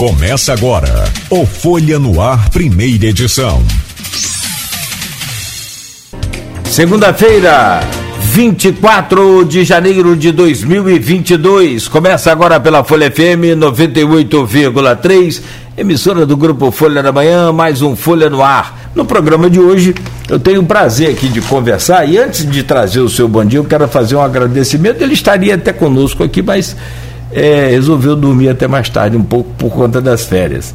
Começa agora o Folha no Ar, primeira edição. Segunda-feira, 24 de janeiro de 2022. Começa agora pela Folha FM 98,3, emissora do grupo Folha da Manhã, mais um Folha no Ar. No programa de hoje, eu tenho o prazer aqui de conversar e antes de trazer o seu bom dia, eu quero fazer um agradecimento. Ele estaria até conosco aqui, mas é, resolveu dormir até mais tarde, um pouco por conta das férias.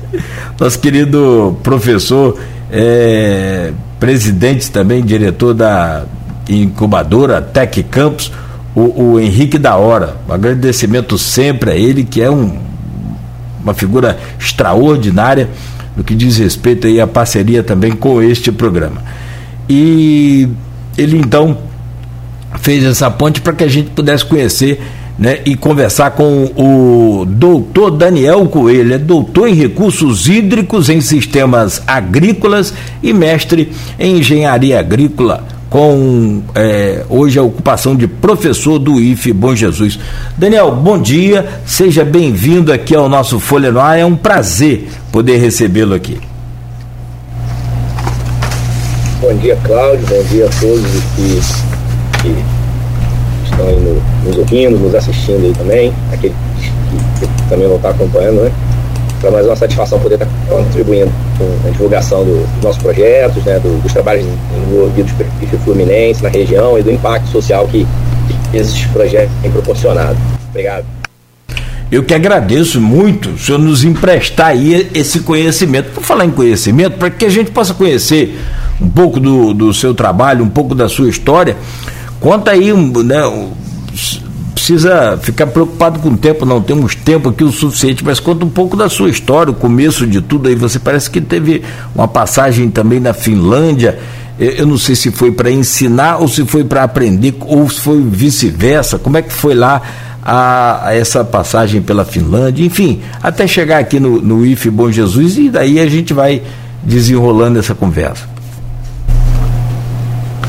Nosso querido professor, é, presidente também, diretor da incubadora Tec Campus, o, o, Henrique da Hora. Um agradecimento sempre a ele, que é um, uma figura extraordinária no que diz respeito aí à parceria também com este programa. E ele então fez essa ponte para que a gente pudesse conhecer né, e conversar com o doutor Daniel Coelho, é doutor em recursos hídricos em sistemas agrícolas e mestre em engenharia agrícola, com é, hoje a ocupação de professor do IFE Bom Jesus. Daniel, bom dia, seja bem-vindo aqui ao nosso Folha no Ar, é um prazer poder recebê-lo aqui. Bom dia, Cláudio, bom dia a todos que, que estão aí no, nos ouvindo, nos assistindo aí também, aqueles que, que também vão estar acompanhando, né? Para mais uma satisfação poder estar contribuindo com a divulgação do, dos nossos projetos, né, do, dos trabalhos envolvidos pelo Fluminense na região e do impacto social que, que esses projetos têm proporcionado. Obrigado. Eu que agradeço muito o senhor nos emprestar aí esse conhecimento. Por falar em conhecimento, para que a gente possa conhecer um pouco do, do seu trabalho, um pouco da sua história, Conta aí, né? Precisa ficar preocupado com o tempo, não temos tempo aqui o suficiente, mas conta um pouco da sua história, o começo de tudo aí. Você parece que teve uma passagem também na Finlândia. Eu não sei se foi para ensinar ou se foi para aprender, ou se foi vice-versa. Como é que foi lá a, a, essa passagem pela Finlândia? Enfim, até chegar aqui no, no IFE Bom Jesus e daí a gente vai desenrolando essa conversa.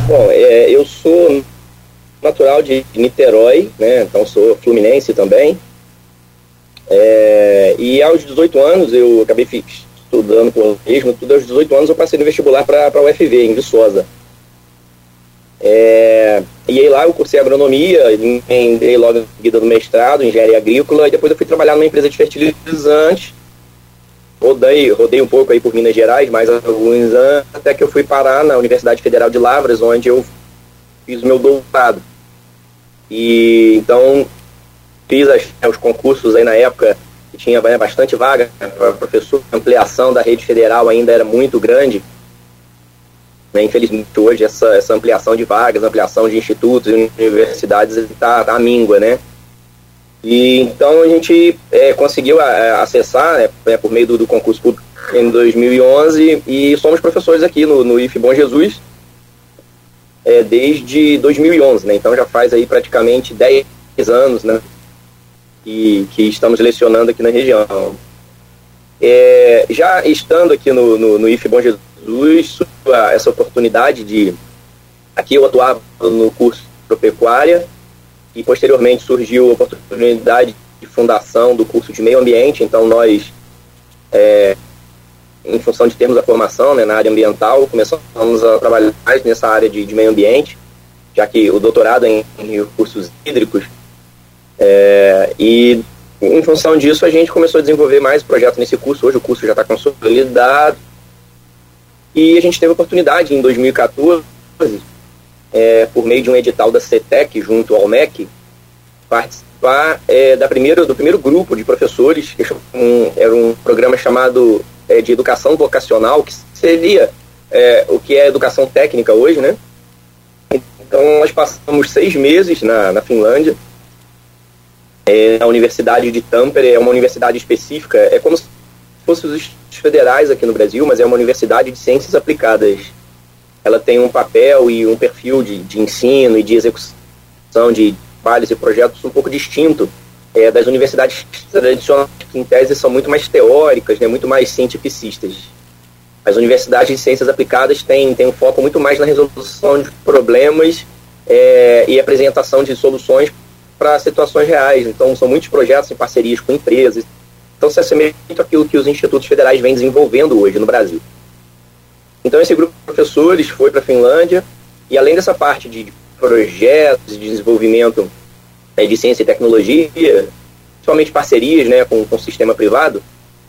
Bom, é, eu sou natural de Niterói, né? Então sou fluminense também. É, e aos 18 anos eu acabei estudando jornalismo, tudo aos 18 anos eu passei no vestibular para a UFV, em Viçosa. É, e aí lá eu cursei agronomia, entrei logo em seguida no mestrado, engenharia agrícola, e depois eu fui trabalhar numa empresa de fertilizantes. Rodei, rodei um pouco aí por Minas Gerais, mais alguns anos, até que eu fui parar na Universidade Federal de Lavras, onde eu fiz o meu doutorado. E então fiz as, né, os concursos aí na época que tinha né, bastante vaga para professor, a ampliação da rede federal ainda era muito grande. Né, infelizmente hoje essa, essa ampliação de vagas, ampliação de institutos e universidades está tá à míngua, né? E então a gente é, conseguiu a, acessar né, né, por meio do, do, concurso público em 2011 e somos professores aqui no, no IF Bom Jesus é, desde 2011, né? Então já faz aí praticamente 10 anos, né? Que, que estamos lecionando aqui na região. É, já estando aqui no, no, no IF Bom Jesus, essa oportunidade de. Aqui eu atuava no curso Agropecuária e posteriormente surgiu a oportunidade de fundação do curso de Meio Ambiente, então nós é, em função de termos a formação né, na área ambiental, começamos a trabalhar mais nessa área de, de meio ambiente, já que o doutorado é em, em recursos hídricos. É, e em função disso, a gente começou a desenvolver mais projetos nesse curso. Hoje o curso já está consolidado. E a gente teve a oportunidade em 2014, é, por meio de um edital da CETEC junto ao MEC, participar é, da primeira, do primeiro grupo de professores, que um, era um programa chamado é, de educação vocacional, que seria é, o que é educação técnica hoje, né? Então, nós passamos seis meses na, na Finlândia, é, na Universidade de Tampere, é uma universidade específica, é como se fossem os federais aqui no Brasil, mas é uma universidade de ciências aplicadas. Ela tem um papel e um perfil de, de ensino e de execução de trabalhos e projetos um pouco distinto é, das universidades tradicionais, que em tese são muito mais teóricas, né, muito mais cientificistas. As universidades de ciências aplicadas têm, têm um foco muito mais na resolução de problemas é, e apresentação de soluções para situações reais. Então, são muitos projetos em parcerias com empresas. Então se assemelha muito àquilo que os institutos federais vêm desenvolvendo hoje no Brasil. Então esse grupo de professores foi para a Finlândia e além dessa parte de projetos de desenvolvimento né, de ciência e tecnologia, principalmente parcerias né, com, com o sistema privado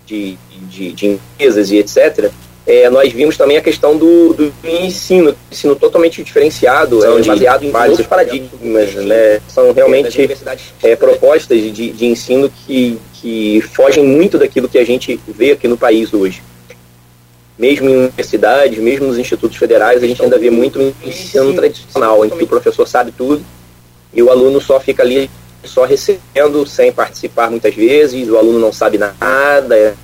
de, de, de empresas e etc., é, nós vimos também a questão do, do ensino, ensino totalmente diferenciado, é, baseado em vários paradigmas, né? São realmente é, propostas de, de ensino que, que fogem muito daquilo que a gente vê aqui no país hoje. Mesmo em universidades, mesmo nos institutos federais, a gente ainda vê muito ensino tradicional, em que o professor sabe tudo e o aluno só fica ali só recebendo, sem participar muitas vezes, o aluno não sabe nada,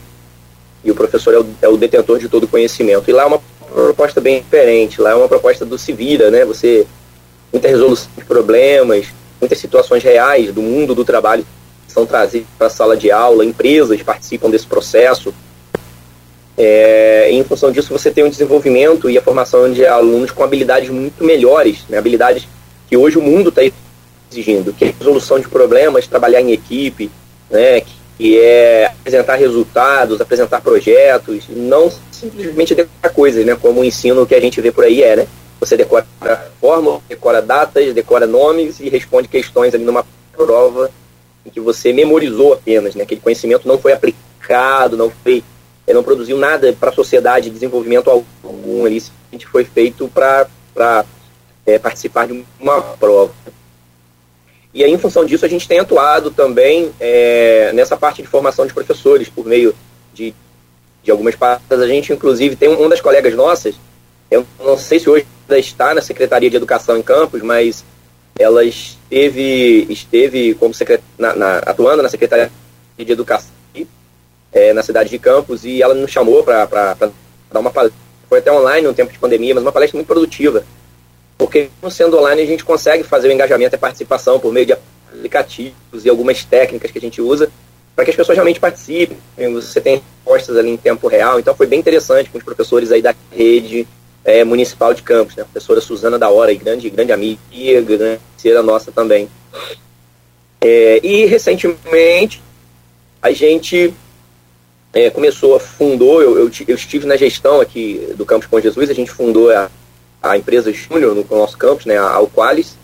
e o professor é o, é o detentor de todo o conhecimento. E lá é uma proposta bem diferente, lá é uma proposta do se vira, né? Você, muita resolução de problemas, muitas situações reais do mundo do trabalho são trazidas para a sala de aula, empresas participam desse processo. É, em função disso, você tem um desenvolvimimento e a formação de alunos com habilidades muito melhores, né? habilidades que hoje o mundo está exigindo, que é resolução de problemas, trabalhar em equipe, né? que é apresentar resultados, apresentar projetos, não simplesmente decorar coisas, né? Como o ensino que a gente vê por aí é, né? Você decora fórmula, decora datas, decora nomes e responde questões ali numa prova em que você memorizou apenas, né? Aquele conhecimento não foi aplicado, não foi, não produziu nada para a sociedade, desenvolvimento algum ali, simplesmente foi feito para é, participar de uma prova. E aí, em função disso, a gente tem atuado também é, nessa parte de formação de professores, por meio de, de algumas partes. A gente, inclusive, tem uma das colegas nossas, eu não sei se hoje ainda está na Secretaria de Educação em Campos, mas ela esteve, esteve como secret, na, na, atuando na Secretaria de Educação é, na cidade de Campos e ela nos chamou para dar uma palestra. Foi até online no tempo de pandemia, mas uma palestra muito produtiva porque sendo online a gente consegue fazer o engajamento e a participação por meio de aplicativos e algumas técnicas que a gente usa para que as pessoas realmente participem. Você tem respostas ali em tempo real, então foi bem interessante com os professores aí da rede é, municipal de campus, né? A professora Suzana da Hora, grande, grande amiga, grande parceira nossa também. É, e recentemente a gente é, começou, fundou, eu, eu, eu, estive na gestão aqui do Campus com Jesus, a gente fundou a a empresa Júnior no, nosso campus, né, a Alqualis,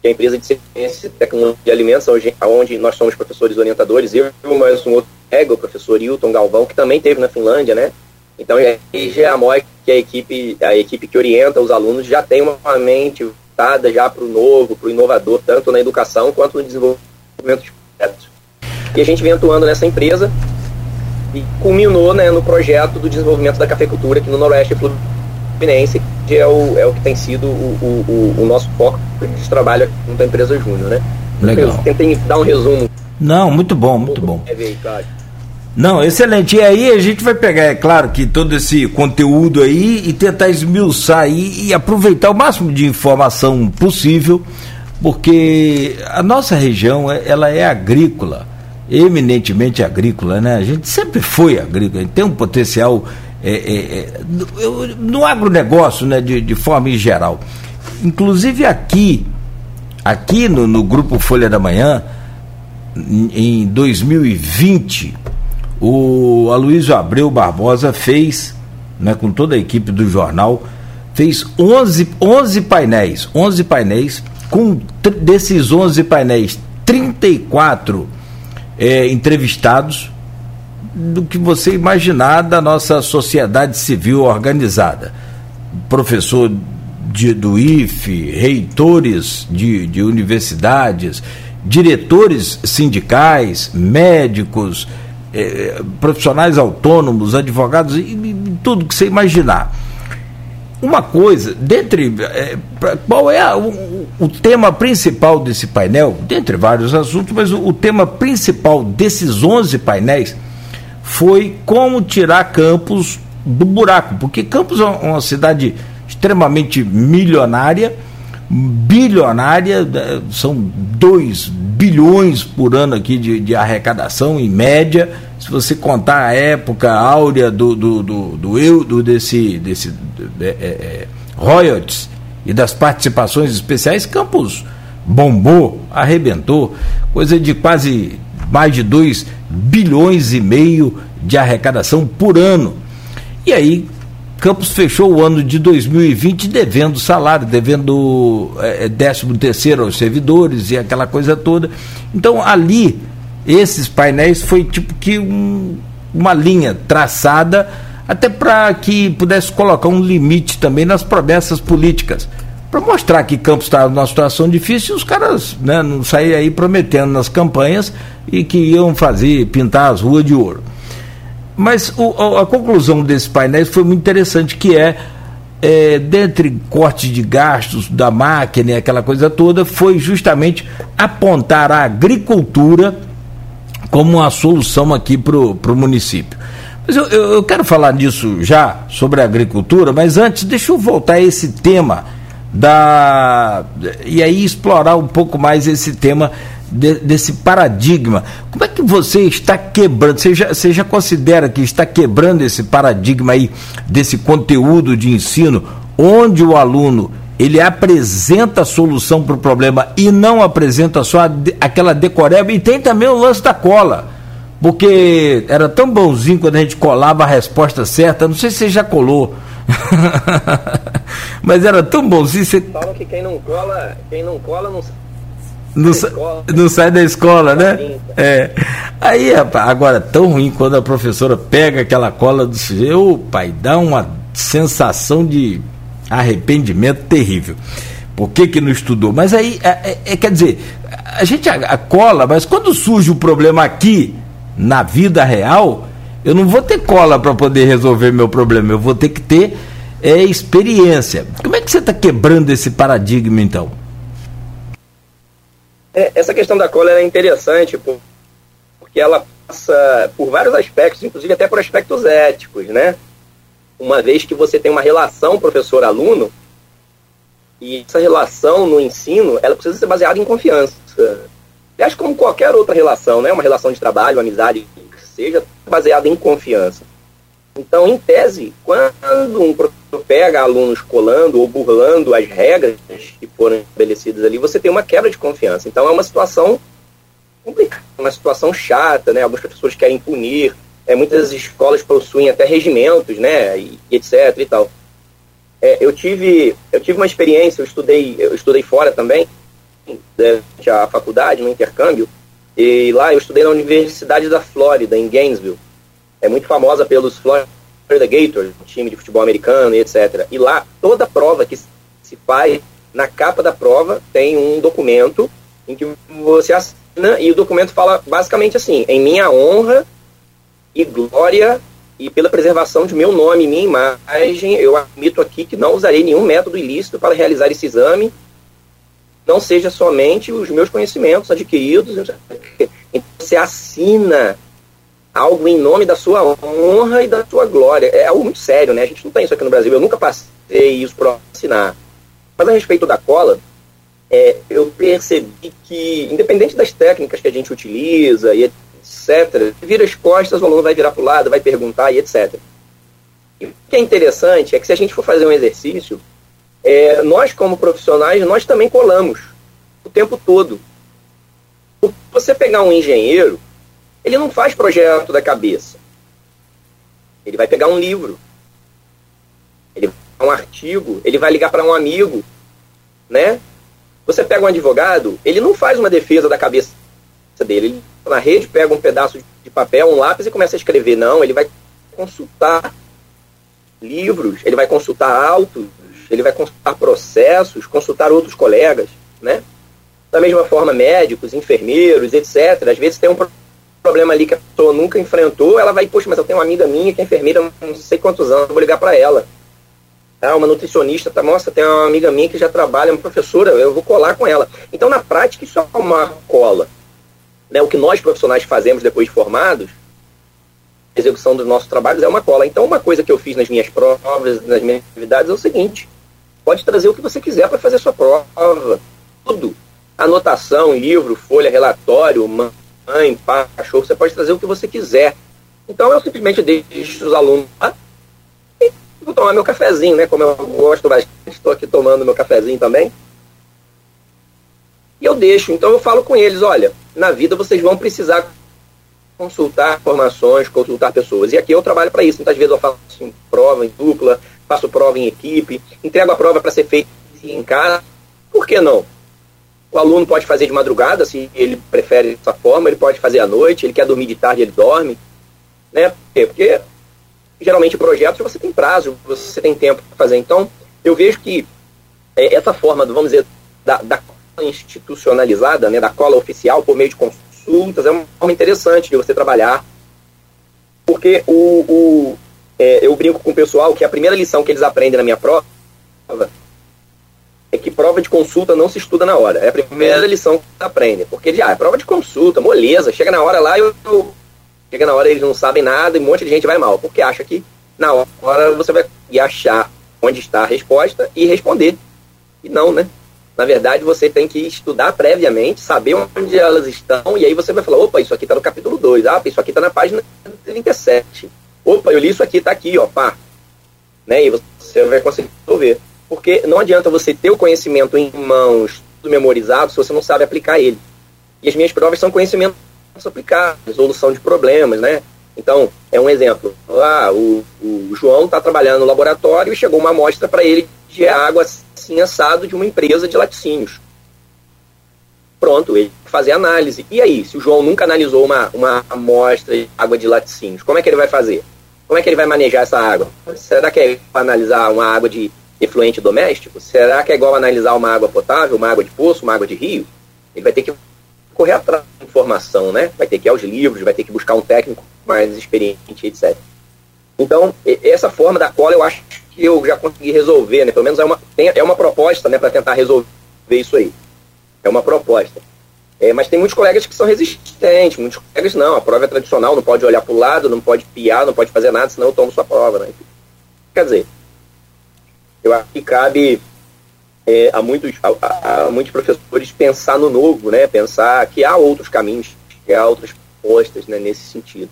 que é a empresa de ciência e tecnologia de alimentos, onde, nós somos professores orientadores, eu mais um outro colega, o professor Hilton Galvão, que também teve na Finlândia, né? Então, a GEAMOI, que é a equipe, a equipe que orienta os alunos, já tem uma mente voltada já para o novo, para o inovador, tanto na educação quanto no desenvolvimento de projetos. E a gente vem atuando nessa empresa e culminou né, no projeto do desenvolvimento da cafeicultura aqui no Noroeste Fluminense, que é o, é o que tem sido o, o, o nosso foco de trabalho junto à empresa Júnior, né? Legal. Eu tentei dar um resumo. Não, muito bom, muito bom. Não, excelente. E aí a gente vai pegar, é claro, que todo esse conteúdo aí e tentar esmiuçar aí e aproveitar o máximo de informação possível, porque a nossa região é, ela é agrícola, eminentemente agrícola, né? A gente sempre foi agrícola, tem um potencial é, é, é no agronegócio, né, de, de forma em geral. Inclusive aqui, aqui no, no Grupo Folha da Manhã, em 2020, o Aloysio Abreu Barbosa fez, né, com toda a equipe do jornal, fez 11, 11 painéis, 11 painéis, com desses 11 painéis, 34 é, entrevistados, do que você imaginar da nossa sociedade civil organizada. Professor de, do IFE, reitores de, de universidades, diretores sindicais, médicos, eh, profissionais autônomos, advogados, e, e, tudo que você imaginar. Uma coisa, dentre. Eh, qual é a, o, o, tema principal desse painel? Dentre vários assuntos, mas o, o tema principal desses 11 painéis foi como tirar Campos do buraco, porque Campos é uma cidade extremamente milionária, bilionária, né, são 2 bilhões por ano aqui de, de, arrecadação em média. Se você contar a época áurea do, do, do, do, do desse, desse é, é, royalties e das participações especiais, Campos bombou, arrebentou, coisa de quase mais de 2 bilhões e meio de arrecadação por ano. E aí, Campos fechou o ano de 2020 devendo salário, devendo é, 13 terceiro aos servidores e aquela coisa toda. Então, ali, esses painéis foi tipo que um, uma linha traçada até para que pudesse colocar um limite também nas promessas políticas para mostrar que Campos estava numa situação difícil, os caras né, não saíam aí prometendo nas campanhas e que iam fazer, pintar as ruas de ouro. Mas o, a, conclusão desse painel foi muito interessante, que é, é, dentre cortes de gastos da máquina e aquela coisa toda, foi justamente apontar a agricultura como uma solução aqui para o município. Mas eu, eu, eu quero falar disso já, sobre a agricultura, mas antes, deixa eu voltar a esse tema da e aí explorar um pouco mais esse tema de, desse paradigma. Como é que você está quebrando? Você já, você já considera que está quebrando esse paradigma aí desse conteúdo de ensino, onde o aluno ele apresenta a solução para o problema e não apresenta só aquela decoreba e tem também o lance da cola. Porque era tão bonzinho quando a gente colava a resposta certa, não sei se você já colou. Mas era tão bonzinho. Você... Falam que quem não cola, quem não cola não não, sa não sai da escola, né? É. Aí, rapaz, agora tão ruim quando a professora pega aquela cola do sujeito, pai, dá uma sensação de arrependimento terrível. Por que, que não estudou? Mas aí, é, é, é quer dizer, a gente a, a cola, mas quando surge o problema aqui, na vida real, eu não vou ter cola para poder resolver meu problema, eu vou ter que ter é, experiência. Como é que você está quebrando esse paradigma então? É, essa questão da cola é interessante porque ela passa por vários aspectos, inclusive até por aspectos éticos, né? Uma vez que você tem uma relação professor-aluno, e essa relação no ensino, ela precisa ser baseada em confiança. Aliás, como qualquer outra relação, né? Uma relação de trabalho, amizade, seja baseada em confiança. Então, em tese, quando um professor pega alunos colando ou burlando as regras que foram estabelecidas ali, você tem uma quebra de confiança. Então, é uma situação complicada, uma situação chata, né? Alguns professores querem punir, é, muitas escolas possuem até regimentos, né? E, e etc. e tal. É, eu tive eu tive uma experiência, eu estudei eu estudei fora também, durante a faculdade, no intercâmbio, e lá eu estudei na Universidade da Flórida, em Gainesville. É muito famosa pelos Florida Gators, um time de futebol americano e etc. E lá, toda prova que se faz, na capa da prova, tem um documento em que você assina e o documento fala basicamente assim: em minha honra e glória e pela preservação de meu nome e minha imagem, eu admito aqui que não usarei nenhum método ilícito para realizar esse exame não seja somente os meus conhecimentos adquiridos. Então, você assina algo em nome da sua honra e da sua glória. É algo muito sério, né? A gente não tem isso aqui no Brasil. Eu nunca passei isso para assinar. Mas a respeito da cola, é, eu percebi que, independente das técnicas que a gente utiliza e etc., vira as costas, o aluno vai virar para o lado, vai perguntar e etc. E o que é interessante é que se a gente for fazer um exercício, é, nós como profissionais, nós também colamos o tempo todo. Você pegar um engenheiro, ele não faz projeto da cabeça. Ele vai pegar um livro, ele um artigo, ele vai ligar para um amigo, né? Você pega um advogado, ele não faz uma defesa da cabeça dele. Ele na rede pega um pedaço de papel, um lápis e começa a escrever. Não, ele vai consultar livros, ele vai consultar autos, ele vai consultar processos, consultar outros colegas, né? Da mesma forma, médicos, enfermeiros, etc. Às vezes tem um problema ali que a pessoa nunca enfrentou, ela vai, poxa, mas eu tenho uma amiga minha que é enfermeira não sei quantos anos, vou ligar para ela. Ah, uma nutricionista, tá, nossa, tem uma amiga minha que já trabalha, uma professora, eu vou colar com ela. Então, na prática, isso é uma cola. Né? O que nós profissionais fazemos depois de formados execução dos nossos trabalhos é uma cola. Então, uma coisa que eu fiz nas minhas provas, nas minhas atividades, é o seguinte: pode trazer o que você quiser para fazer sua prova. Tudo. Anotação, livro, folha, relatório, mãe, pai, cachorro, você pode trazer o que você quiser. Então, eu simplesmente deixo os alunos lá e vou tomar meu cafezinho, né? Como eu gosto bastante, estou aqui tomando meu cafezinho também. E eu deixo. Então, eu falo com eles: olha, na vida vocês vão precisar consultar informações, consultar pessoas. E aqui eu trabalho para isso. Muitas vezes eu faço em prova em dupla, faço prova em equipe, entrego a prova para ser feita em casa. Por que não? O aluno pode fazer de madrugada, se ele prefere dessa forma, ele pode fazer à noite, ele quer dormir de tarde, ele dorme. Né? Porque geralmente projetos você tem prazo, você tem tempo para fazer. Então, eu vejo que é, essa forma, vamos dizer, da, da institucionalizada, né, da cola oficial por meio de consultas, é uma forma interessante de você trabalhar, porque o, o é, eu brinco com o pessoal que a primeira lição que eles aprendem na minha prova é que prova de consulta não se estuda na hora. É a primeira lição que eles aprendem. Porque já ah, é prova de consulta, moleza. Chega na hora lá e eu, eu, chega na hora eles não sabem nada e um monte de gente vai mal. Porque acha que na hora você vai achar onde está a resposta e responder. E não, né? Na verdade, você tem que estudar previamente, saber onde elas estão, e aí você vai falar, opa, isso aqui está no capítulo 2, ah, isso aqui está na página 37. Opa, eu li isso aqui, está aqui, ó, pá. Né? E você vai conseguir resolver. Porque não adianta você ter o conhecimento em mãos, tudo memorizado, se você não sabe aplicar ele. E as minhas provas são conhecimentos aplicados, resolução de problemas, né? Então, é um exemplo. Ah, o, o João está trabalhando no laboratório e chegou uma amostra para ele de água assim assado de uma empresa de laticínios. Pronto, ele fazer análise. E aí, se o João nunca analisou uma, uma amostra de água de laticínios, como é que ele vai fazer? Como é que ele vai manejar essa água? Será que é analisar uma água de efluente doméstico? Será que é igual analisar uma água potável, uma água de poço, uma água de rio? Ele vai ter que correr atrás da informação, né? Vai ter que ir aos livros, vai ter que buscar um técnico mais experiente, etc. Então, essa forma da cola eu acho que eu já consegui resolver, né? Pelo menos é uma, é uma proposta, né, para tentar resolver isso aí. É uma proposta. É, mas tem muitos colegas que são resistentes, muitos colegas não. A prova é tradicional, não pode olhar para o lado, não pode piar, não pode fazer nada, senão eu tomo sua prova, né? Quer dizer, eu acho que cabe é, a, muitos, a, a, muitos professores pensar no novo, né? Pensar que há outros caminhos, que há outras propostas né, nesse sentido.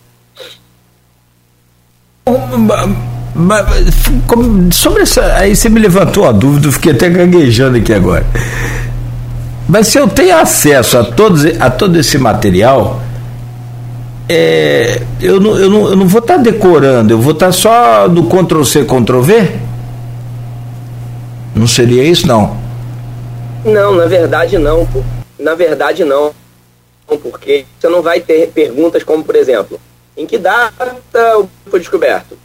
Sobre essa. Aí você me levantou a dúvida, eu fiquei até gaguejando aqui agora. Mas se eu tenho acesso a, todos, a todo esse material, é, eu, não, eu, não, eu não vou estar tá decorando, eu vou estar tá só no Ctrl C, Ctrl V? Não seria isso, não? Não, na verdade não. Na verdade não. Porque você não vai ter perguntas como, por exemplo, em que data foi descoberto?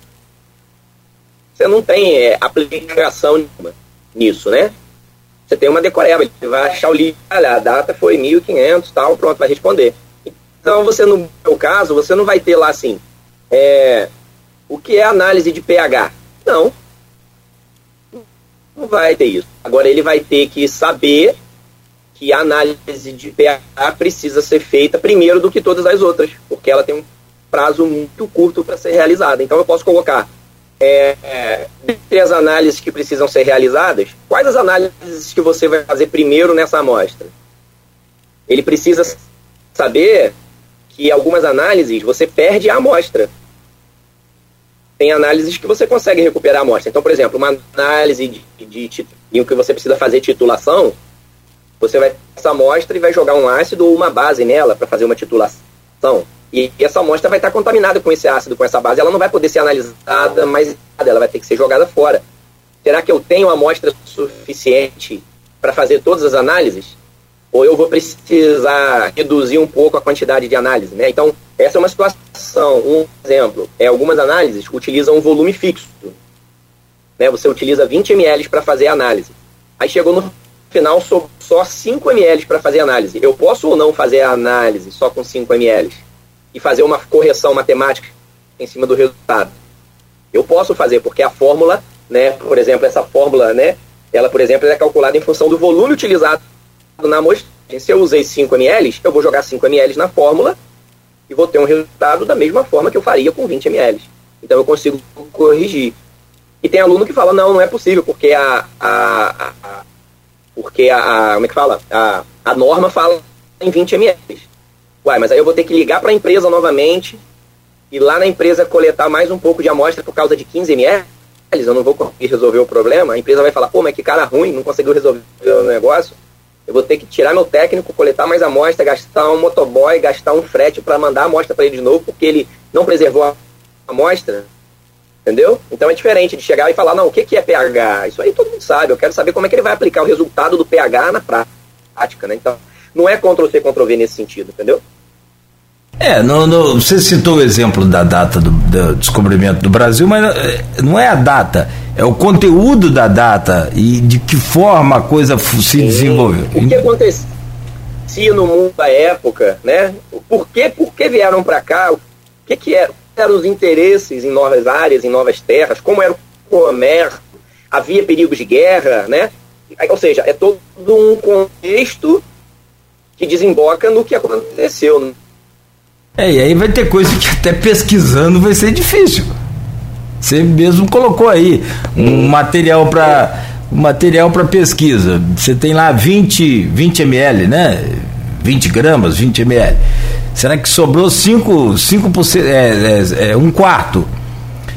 Você não tem é, aplicação nisso, né? Você tem uma decoreba, ele vai achar o livro, olha, a data foi 1500, tal, pronto, vai responder. Então, você, no meu caso, você não vai ter lá assim, é, o que é análise de pH? Não. Não vai ter isso. Agora, ele vai ter que saber que a análise de pH precisa ser feita primeiro do que todas as outras, porque ela tem um prazo muito curto para ser realizada. Então, eu posso colocar é, é, as análises que precisam ser realizadas, quais as análises que você vai fazer primeiro nessa amostra? Ele precisa saber que algumas análises você perde a amostra. Tem análises que você consegue recuperar a amostra. Então, por exemplo, uma análise de, em que você precisa fazer titulação, você vai essa amostra e vai jogar um ácido ou uma base nela para fazer uma titulação. E essa amostra vai estar contaminada com esse ácido, com essa base. Ela não vai poder ser analisada mais ela vai ter que ser jogada fora. Será que eu tenho amostra suficiente para fazer todas as análises? Ou eu vou precisar reduzir um pouco a quantidade de análise? Né? Então, essa é uma situação. Um exemplo é algumas análises utilizam um volume fixo. Né? Você utiliza 20 ml para fazer a análise. Aí chegou no final só 5 ml para fazer a análise. Eu posso ou não fazer a análise só com 5 ml? E fazer uma correção matemática em cima do resultado. Eu posso fazer, porque a fórmula, né, por exemplo, essa fórmula, né, ela, por exemplo, é calculada em função do volume utilizado na amostragem. Se eu usei 5 ml, eu vou jogar 5 ml na fórmula e vou ter um resultado da mesma forma que eu faria com 20 ml. Então eu consigo corrigir. E tem aluno que fala, não, não é possível, porque a, a, a porque a, a, como é que fala? A, a norma fala em 20 ml. Uai, mas aí eu vou ter que ligar para a empresa novamente e lá na empresa coletar mais um pouco de amostra por causa de 15 ml, eu não vou conseguir resolver o problema. A empresa vai falar, pô, mas que cara ruim, não conseguiu resolver o negócio. Eu vou ter que tirar meu técnico, coletar mais amostra, gastar um motoboy, gastar um frete para mandar a amostra para ele de novo, porque ele não preservou a amostra. Entendeu? Então é diferente de chegar e falar, não, o que, que é pH? Isso aí todo mundo sabe. Eu quero saber como é que ele vai aplicar o resultado do pH na prática, né? Então, não é Ctrl-C, Ctrl-V nesse sentido, entendeu? É, no, no, você citou o exemplo da data do, do, descobrimento do Brasil, mas eh, não é a data, é o conteúdo da data e de que forma a coisa se Sim. desenvolveu. O que acontecia no mundo da época, né? Por que, por que vieram para cá? O que, que era, eram os interesses em novas áreas, em novas terras? Como era o comércio? Havia perigos de guerra, né? Ou seja, é todo um contexto que desemboca no que aconteceu é, e aí vai ter coisa que até pesquisando vai ser difícil. Você mesmo colocou aí um material para um material para pesquisa. Você tem lá 20, 20 ml, né? 20 gramas, 20 ml. Será que sobrou 5, 5%, é, é, é, um quarto?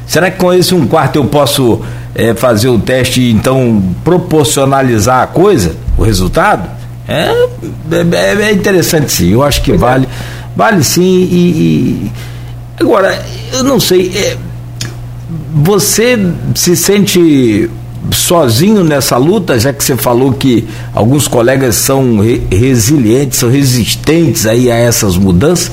Será que com esse um quarto eu posso é, fazer o teste e então proporcionalizar a coisa, o resultado? É, é, é interessante sim, eu acho que vale. Vale sim e, e... agora eu não sei. É, você se sente sozinho nessa luta, já que você falou que alguns colegas são re resilientes, são resistentes aí a essas mudanças,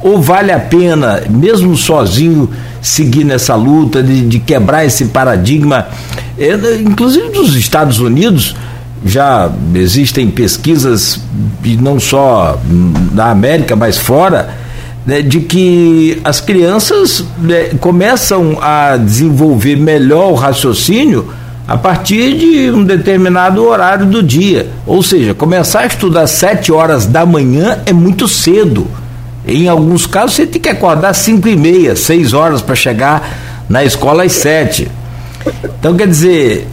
ou vale a pena, mesmo sozinho, seguir nessa luta de, de quebrar esse paradigma, é, inclusive dos Estados Unidos, já existem pesquisas, e não só na América, mas fora, né, de que as crianças né, começam a desenvolver melhor o raciocínio a partir de um determinado horário do dia. Ou seja, começar a estudar sete horas da manhã é muito cedo. Em alguns casos você tem que acordar cinco e meia, seis horas para chegar na escola às sete. Então quer dizer,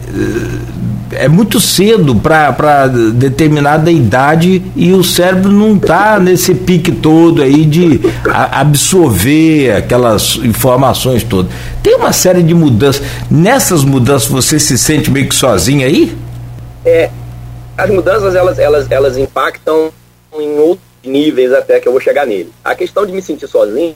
é muito cedo para determinada idade e o cérebro não está nesse pique todo aí de absorver aquelas informações todas. Tem uma série de mudanças. Nessas mudanças você se sente meio que sozinho aí? É, as mudanças elas, elas, elas impactam em outros níveis até que eu vou chegar nele. A questão de me sentir sozinho,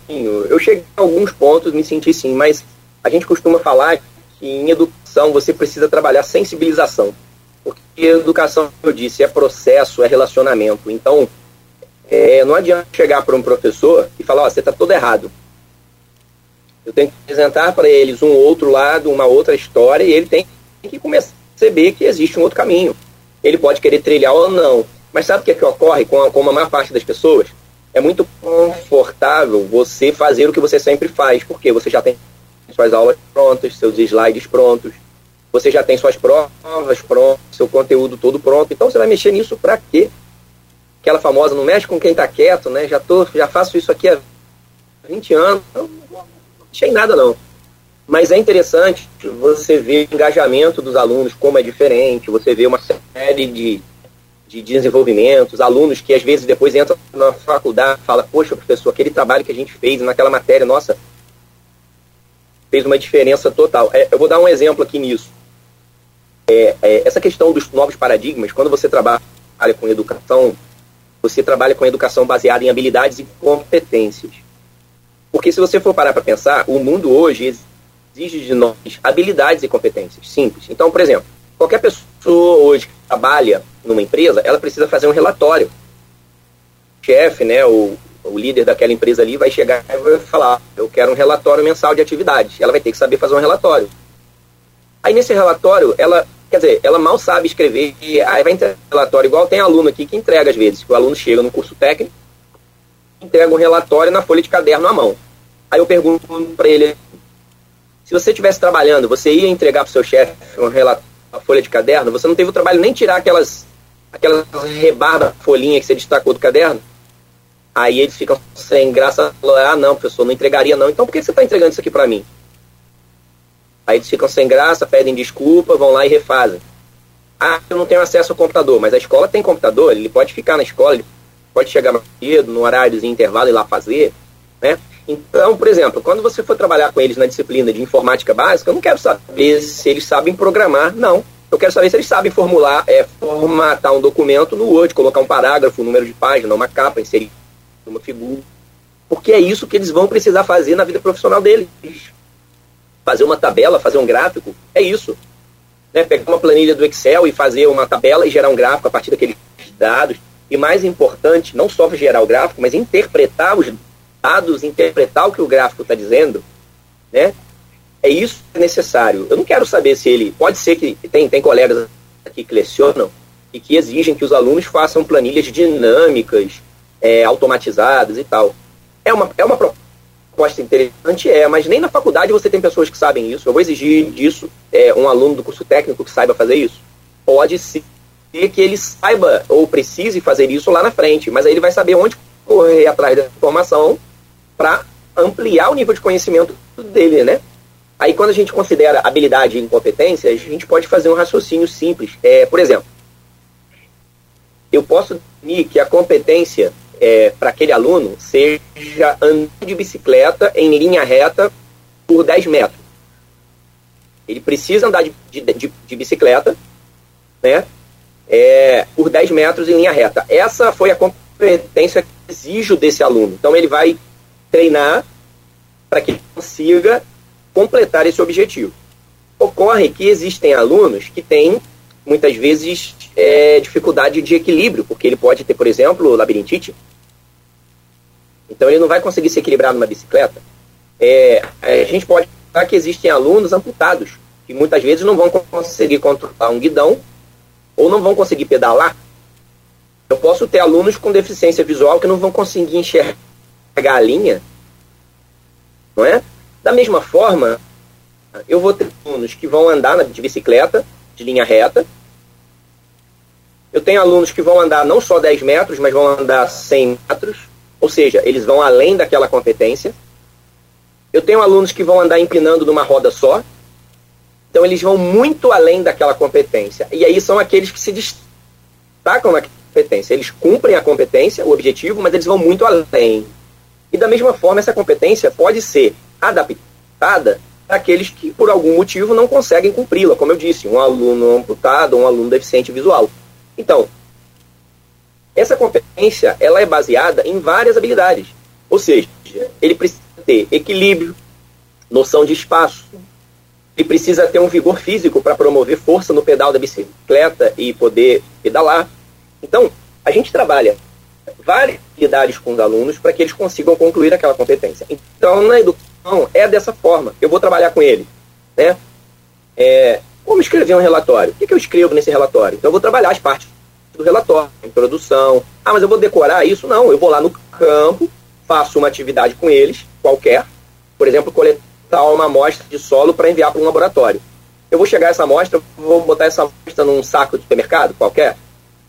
eu cheguei a alguns pontos, me senti sim, mas a gente costuma falar que em educação você precisa trabalhar sensibilização. Porque educação, eu disse, é processo, é relacionamento. Então, é, não adianta chegar para um professor e falar, ó, você está todo errado. Eu tenho que apresentar para eles um outro lado, uma outra história, e ele tem que começar a perceber que existe um outro caminho. Ele pode querer trilhar ou não. Mas sabe o que, é que ocorre com a, com a maior parte das pessoas? É muito confortável você fazer o que você sempre faz, porque você já tem suas aulas prontas, seus slides prontos, você já tem suas provas prontas, seu conteúdo todo pronto, então você vai mexer nisso para quê? Aquela famosa, não mexe com quem está quieto, né? Já, tô, já faço isso aqui há 20 anos, não, não mexi em nada não. Mas é interessante você ver o engajamento dos alunos, como é diferente, você vê uma série de, de desenvolvimentos, alunos que às vezes depois entram na faculdade falam, poxa, professor, aquele trabalho que a gente fez naquela matéria, nossa, fez uma diferença total. É, eu vou dar um exemplo aqui nisso. É, é, essa questão dos novos paradigmas, quando você trabalha com educação, você trabalha com educação baseada em habilidades e competências. Porque se você for parar para pensar, o mundo hoje exige de nós habilidades e competências. Simples. Então, por exemplo, qualquer pessoa hoje que trabalha numa empresa, ela precisa fazer um relatório. O chefe, né, o, o líder daquela empresa ali vai chegar e vai falar: Eu quero um relatório mensal de atividades. Ela vai ter que saber fazer um relatório. Aí nesse relatório, ela, quer dizer, ela mal sabe escrever, e aí vai entregar um relatório, igual tem aluno aqui que entrega às vezes, o aluno chega no curso técnico, entrega um relatório na folha de caderno à mão. Aí eu pergunto para ele: se você estivesse trabalhando, você ia entregar para o seu chefe um relatório, uma folha de caderno? Você não teve o trabalho nem tirar aquelas, aquelas rebarba folhinha que você destacou do caderno? Aí eles ficam sem graça, ah, não, professor, não entregaria não. Então por que você está entregando isso aqui para mim? Aí eles ficam sem graça, pedem desculpa, vão lá e refazem. Ah, eu não tenho acesso ao computador, mas a escola tem computador, ele pode ficar na escola, ele pode chegar mais cedo, no horário de intervalo e lá fazer, né? Então, por exemplo, quando você for trabalhar com eles na disciplina de informática básica, eu não quero saber se eles sabem programar, não. Eu quero saber se eles sabem formular, é, formatar um documento no Word, colocar um parágrafo, um número de página, uma capa, inserir uma figura. Porque é isso que eles vão precisar fazer na vida profissional deles. Fazer uma tabela, fazer um gráfico, é isso. Né? Pegar uma planilha do Excel e fazer uma tabela e gerar um gráfico a partir daqueles dados. E mais importante, não só gerar o gráfico, mas interpretar os dados, interpretar o que o gráfico está dizendo, né? É isso que é necessário. Eu não quero saber se ele. Pode ser que tem, tem colegas aqui que lecionam e que exigem que os alunos façam planilhas dinâmicas, é, automatizadas e tal. É uma, é uma proposta interessante, é, mas nem na faculdade você tem pessoas que sabem isso. Eu vou exigir disso é, um aluno do curso técnico que saiba fazer isso. Pode ser que ele saiba ou precise fazer isso lá na frente, mas aí ele vai saber onde correr atrás da informação para ampliar o nível de conhecimento dele, né? Aí, quando a gente considera habilidade e incompetência, a gente pode fazer um raciocínio simples. É, por exemplo, eu posso definir que a competência é, para aquele aluno seja andar de bicicleta em linha reta por 10 metros. Ele precisa andar de, de, de, de bicicleta né, é, por 10 metros em linha reta. Essa foi a competência que exijo desse aluno. Então, ele vai treinar para que ele consiga completar esse objetivo. Ocorre que existem alunos que têm, muitas vezes, é, dificuldade de equilíbrio, porque ele pode ter, por exemplo, labirintite. Então ele não vai conseguir se equilibrar numa bicicleta. É, a gente pode falar que existem alunos amputados, que muitas vezes não vão conseguir controlar um guidão ou não vão conseguir pedalar. Eu posso ter alunos com deficiência visual que não vão conseguir enxergar a linha, não é? Da mesma forma, eu vou ter alunos que vão andar de bicicleta, de linha reta. Eu tenho alunos que vão andar não só 10 metros, mas vão andar 100 metros. Ou seja, eles vão além daquela competência. Eu tenho alunos que vão andar empinando numa roda só. Então, eles vão muito além daquela competência. E aí são aqueles que se destacam na competência. Eles cumprem a competência, o objetivo, mas eles vão muito além. E da mesma forma, essa competência pode ser adaptada para aqueles que, por algum motivo, não conseguem cumpri-la. Como eu disse, um aluno amputado, um aluno deficiente visual. Então, essa competência ela é baseada em várias habilidades. Ou seja, ele precisa ter equilíbrio, noção de espaço, ele precisa ter um vigor físico para promover força no pedal da bicicleta e poder pedalar. Então, a gente trabalha várias habilidades com os alunos para que eles consigam concluir aquela competência. Então, na educação, é dessa forma. Eu vou trabalhar com ele. Né? É, como escrever um relatório? O que, que eu escrevo nesse relatório? Então, eu vou trabalhar as partes do relatório, introdução. Ah, mas eu vou decorar isso? Não, eu vou lá no campo, faço uma atividade com eles, qualquer. Por exemplo, coletar uma amostra de solo para enviar para um laboratório. Eu vou chegar essa amostra, vou botar essa amostra num saco de supermercado qualquer,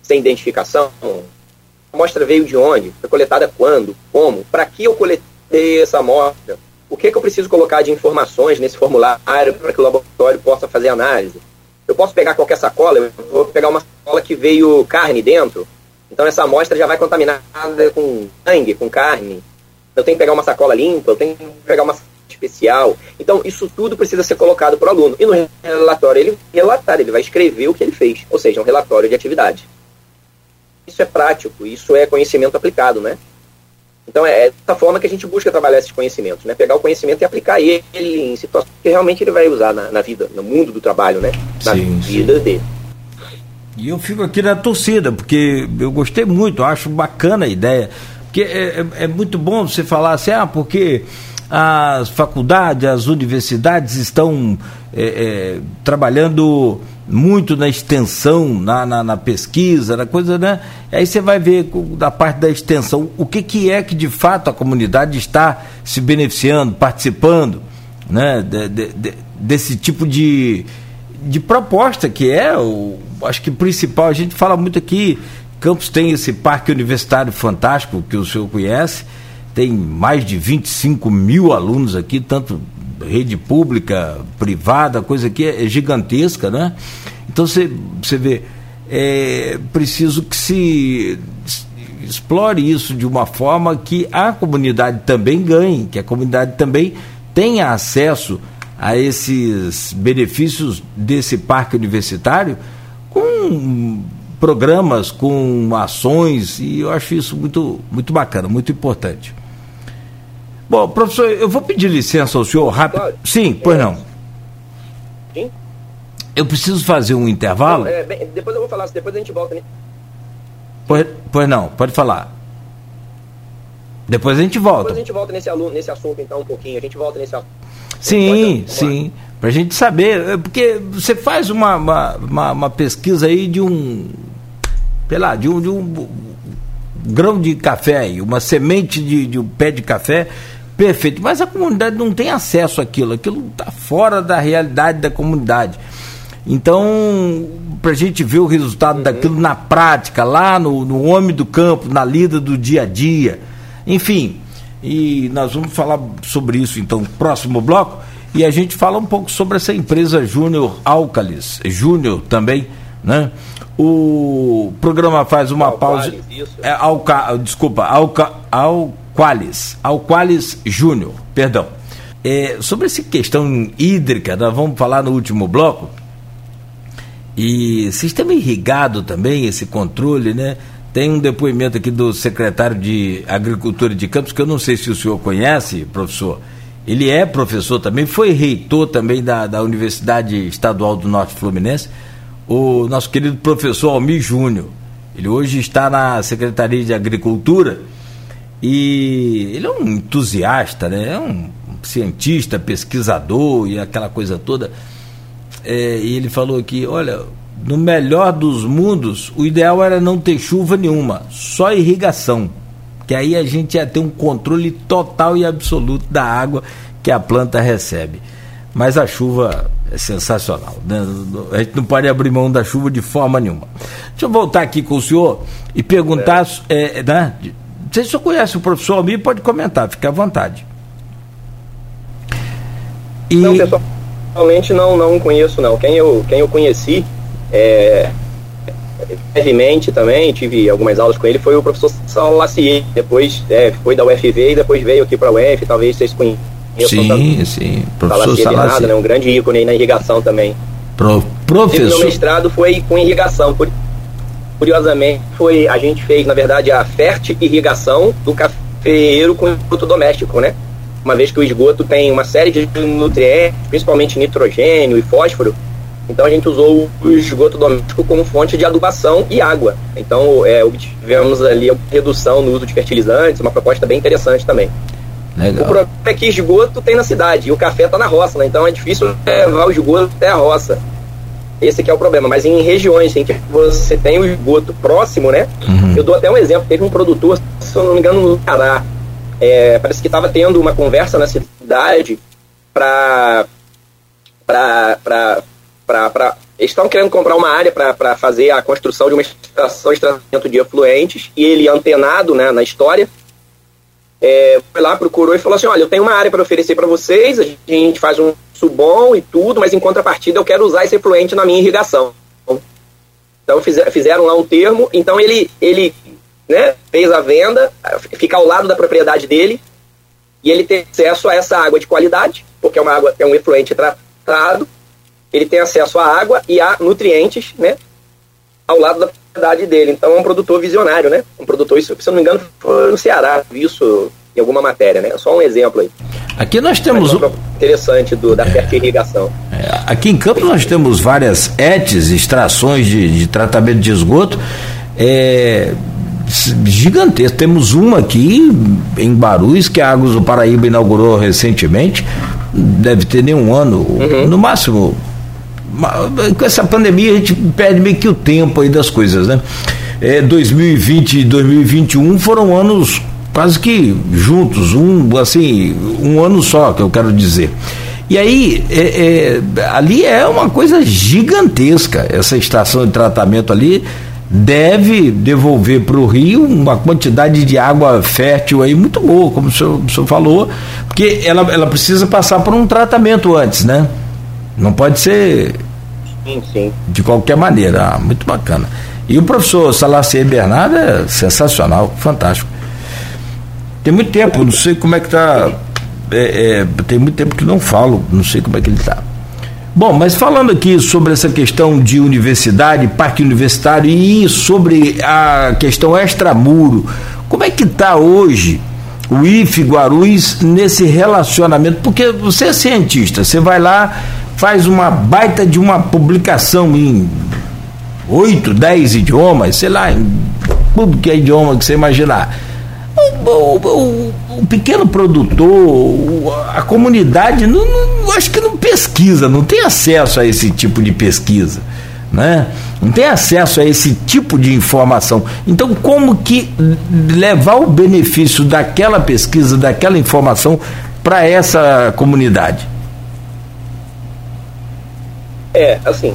sem identificação. A amostra veio de onde? Foi coletada quando? Como? Para que eu coletei essa amostra? O que, que eu preciso colocar de informações nesse formulário para que o laboratório possa fazer análise. Eu posso pegar qualquer sacola, eu vou pegar uma sacola que veio carne dentro, então essa amostra já vai contaminada com sangue, com carne. Eu tenho que pegar uma sacola limpa, eu tenho que pegar uma especial. Então, isso tudo precisa ser colocado para o aluno. E no relatório ele relatar, ele vai escrever o que ele fez, ou seja, um relatório de atividade. Isso é prático, isso é conhecimento aplicado, né? Então é dessa forma que a gente busca trabalhar esses conhecimentos, né? Pegar o conhecimento e aplicar ele em situações que realmente ele vai usar na, na vida, no mundo do trabalho, né? Na sim, vida sim. dele. E eu fico aqui na torcida, porque eu gostei muito, acho bacana a ideia. Porque é, é, é muito bom você falar assim, ah, porque as faculdades, as universidades estão é, é, trabalhando muito na extensão, na, na, na, pesquisa, na coisa, né? Aí você vai ver da parte da extensão o que, que é que de fato a comunidade está se beneficiando, participando, né? De, de, de, desse tipo de, de proposta que é, o, acho que principal, a gente fala muito aqui, Campos tem esse parque universitário fantástico que o senhor conhece, tem mais de 25 mil alunos aqui, tanto rede pública, privada, coisa que é gigantesca, né? Então você, você vê, é preciso que se explore isso de uma forma que a comunidade também ganhe, que a comunidade também tenha acesso a esses benefícios desse parque universitário com programas, com ações, e eu acho isso muito, muito bacana, muito importante. Bom, professor, eu vou pedir licença ao senhor rápido. Claro. Sim, pois é. não. Sim? Eu preciso fazer um intervalo. Não, é, bem, depois eu vou falar, depois a gente volta. Né? Pois, pois não, pode falar. Depois a gente volta. Depois a gente volta nesse, aluno, nesse assunto, então, um pouquinho. A gente volta nesse assunto. Sim, sim. Para a gente saber. É, porque você faz uma, uma, uma, uma, pesquisa aí de um. Sei lá, de um, de um grão de café aí, uma semente de, de um pé de café. Perfeito. Mas a comunidade não tem acesso àquilo. Aquilo está fora da realidade da comunidade. Então, para a gente ver o resultado uhum. daquilo na prática, lá no, no homem do campo, na lida do dia a dia enfim, e nós vamos falar sobre isso então no próximo bloco. E a gente fala um pouco sobre essa empresa Júnior Alcalis, Júnior também, né? O programa faz uma pausa. Isso. É, Alca, desculpa, Alca, Alqualis, Alqualis Júnior, perdão. É, sobre essa questão hídrica, nós vamos falar no último bloco. E sistema irrigado também, esse controle, né? Tem um depoimento aqui do secretário de Agricultura de Campos, que eu não sei se o senhor conhece, professor. Ele é professor também, foi reitor também da, da Universidade Estadual do Norte Fluminense, o nosso querido professor Almir Júnior. Ele hoje está na Secretaria de Agricultura e ele é um entusiasta, né? é um cientista, pesquisador e aquela coisa toda. É, e ele falou aqui, olha, no melhor dos mundos, o ideal era não ter chuva nenhuma, só irrigação. Que aí a gente ia ter um controle total e absoluto da água que a planta recebe. Mas a chuva é sensacional. Né? A gente não pode abrir mão da chuva de forma nenhuma. Deixa eu voltar aqui com o senhor e perguntar. É. É, né? Se senhor conhece o professor Almir, pode comentar, fique à vontade. E... Não, pessoalmente não, não conheço não. Quem eu, quem eu conheci é, brevemente também, tive algumas aulas com ele, foi o professor Salacier, depois é, foi da UFV e depois veio aqui para a UF, talvez vocês conheçam. Sim, sim, professor Salacier, né, um grande ícone na irrigação também. Pro, professor... meu mestrado foi com irrigação, curiosamente, foi, a gente fez, na verdade, a fértil irrigação do cafeeiro com esgoto doméstico, né? Uma vez que o esgoto tem uma série de nutrientes, principalmente nitrogênio e fósforo, então a gente usou o esgoto doméstico como fonte de adubação e água. Então é, obtivemos ali a redução no uso de fertilizantes, uma proposta bem interessante também. Legal. O problema é que esgoto tem na cidade e o café está na roça, né? então é difícil levar o esgoto até a roça. Esse que é o problema. Mas em regiões em que você tem o esgoto próximo, né? Uhum. Eu dou até um exemplo. Teve um produtor, se eu não me engano, no Pará. É, parece que estava tendo uma conversa na cidade para para eles estão querendo comprar uma área para fazer a construção de uma estação de tratamento de efluentes e ele antenado né, na história é, foi lá procurou e falou assim olha eu tenho uma área para oferecer para vocês a gente faz um subom e tudo mas em contrapartida eu quero usar esse efluente na minha irrigação então fizeram lá um termo então ele ele né, fez a venda fica ao lado da propriedade dele e ele tem acesso a essa água de qualidade porque é uma água é um efluente tratado ele tem acesso à água e a nutrientes, né? Ao lado da propriedade dele. Então é um produtor visionário, né? Um produtor, isso, se eu não me engano, foi no Ceará, isso em alguma matéria, né? Só um exemplo aí. Aqui nós temos um interessante do, da é, irrigação. É, aqui em Campos nós temos várias ETs, extrações de, de tratamento de esgoto. É, gigantesco. Temos uma aqui em Barus, que a Águas do Paraíba inaugurou recentemente. Deve ter nem um ano, uhum. no máximo com essa pandemia a gente perde meio que o tempo aí das coisas, né? É, 2020 e 2021 foram anos quase que juntos, um assim, um ano só, que eu quero dizer. E aí, é, é, ali é uma coisa gigantesca, essa estação de tratamento ali deve devolver para o rio uma quantidade de água fértil aí muito boa, como o senhor, o senhor falou, porque ela, ela precisa passar por um tratamento antes, né? Não pode ser sim, de qualquer maneira. Ah, muito bacana. E o professor Salacier Bernardo é sensacional, fantástico. Tem muito tempo, não sei como é que está é, é, tem muito tempo que não falo, não sei como é que ele está. Bom, mas falando aqui sobre essa questão de universidade, parque universitário e sobre a questão extramuro, como é que está hoje o IFE Guarulhos nesse relacionamento? Porque você é cientista, você vai lá, faz uma baita de uma publicação em oito, dez idiomas, sei lá, em tudo que é idioma que você imaginar. O, o, o, o pequeno produtor, a comunidade, não, não, acho que não pesquisa, não tem acesso a esse tipo de pesquisa. Né? Não tem acesso a esse tipo de informação. Então, como que levar o benefício daquela pesquisa, daquela informação para essa comunidade? É, assim,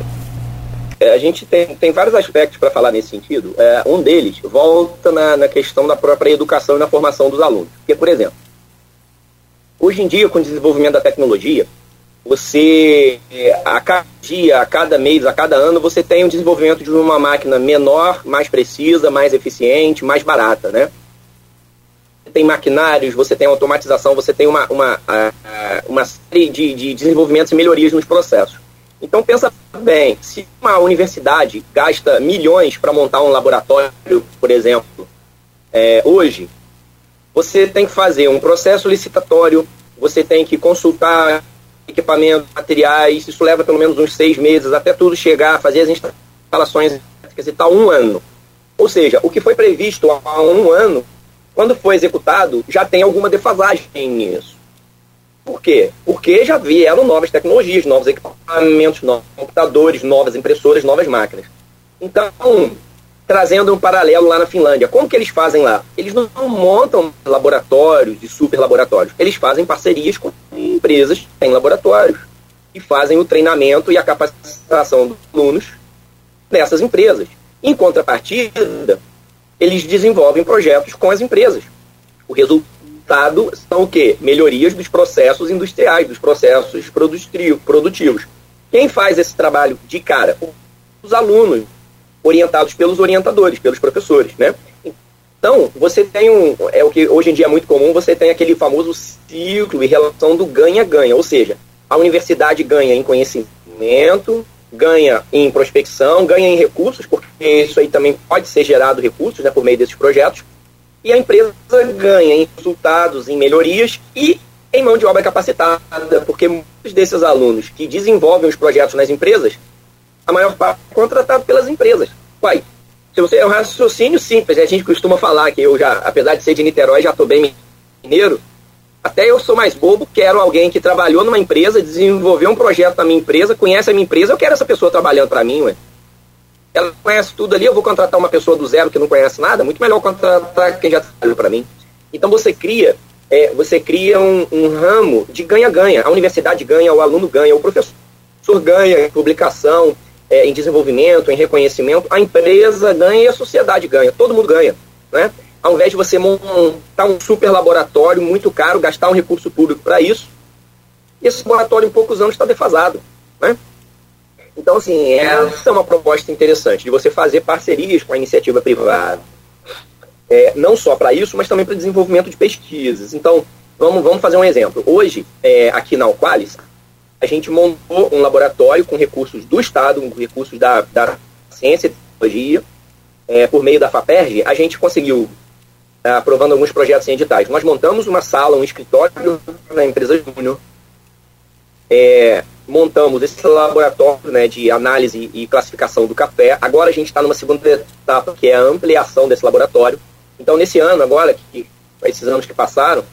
é, a gente tem, tem vários aspectos para falar nesse sentido. É, um deles volta na, na questão da própria educação e na formação dos alunos. Porque, por exemplo, hoje em dia, com o desenvolvimento da tecnologia, você, é, a cada dia, a cada mês, a cada ano, você tem o desenvolvimento de uma máquina menor, mais precisa, mais eficiente, mais barata, né? Tem maquinários, você tem automatização, você tem uma, uma, uma série de, de desenvolvimentos e melhorias nos processos. Então pensa bem, se uma universidade gasta milhões para montar um laboratório, por exemplo, é, hoje, você tem que fazer um processo licitatório, você tem que consultar equipamentos, materiais, isso leva pelo menos uns seis meses até tudo chegar, fazer as instalações e tal, um ano. Ou seja, o que foi previsto há um ano, quando foi executado, já tem alguma defasagem nisso. Por quê? Porque já vieram novas tecnologias, novos equipamentos, novos computadores, novas impressoras, novas máquinas. Então, trazendo um paralelo lá na Finlândia, como que eles fazem lá? Eles não montam laboratórios e super laboratórios, eles fazem parcerias com empresas que têm laboratórios e fazem o treinamento e a capacitação dos alunos nessas empresas. Em contrapartida, eles desenvolvem projetos com as empresas. O resultado resultado são o quê? Melhorias dos processos industriais, dos processos produtivos. Quem faz esse trabalho de cara? Os alunos, orientados pelos orientadores, pelos professores, né? Então, você tem um, é o que hoje em dia é muito comum, você tem aquele famoso ciclo e relação do ganha-ganha, ou seja, a universidade ganha em conhecimento, ganha em prospecção, ganha em recursos, porque isso aí também pode ser gerado recursos né, por meio desses projetos, e a empresa ganha em resultados, em melhorias e em mão de obra capacitada, porque muitos desses alunos que desenvolvem os projetos nas empresas, a maior parte é contratado pelas empresas. Uai, se você é um raciocínio simples, a gente costuma falar que eu já, apesar de ser de Niterói, já estou bem mineiro, até eu sou mais bobo, quero alguém que trabalhou numa empresa, desenvolveu um projeto na minha empresa, conhece a minha empresa, eu quero essa pessoa trabalhando para mim, ué ela conhece tudo ali, eu vou contratar uma pessoa do zero que não conhece nada, muito melhor contratar quem já trabalhou para mim. Então você cria, é, você cria um, um ramo de ganha-ganha. A universidade ganha, o aluno ganha, o professor ganha em publicação, é, em desenvolvimento, em reconhecimento, a empresa ganha e a sociedade ganha, todo mundo ganha. Né? Ao invés de você montar um super laboratório muito caro, gastar um recurso público para isso, esse laboratório em poucos anos está defasado. Né? Então, assim, essa é uma proposta interessante, de você fazer parcerias com a iniciativa privada. É, não só para isso, mas também para desenvolvimento de pesquisas. Então, vamos, vamos fazer um exemplo. Hoje, é, aqui na Alqualis, a gente montou um laboratório com recursos do Estado, com recursos da, da ciência e tecnologia, é, por meio da FAPERG, a gente conseguiu, tá, aprovando alguns projetos em editais, nós montamos uma sala, um escritório na empresa Júnior, é, montamos esse laboratório né, de análise e classificação do café. Agora a gente está numa segunda etapa, que é a ampliação desse laboratório. Então, nesse ano, agora, que, esses anos que passaram,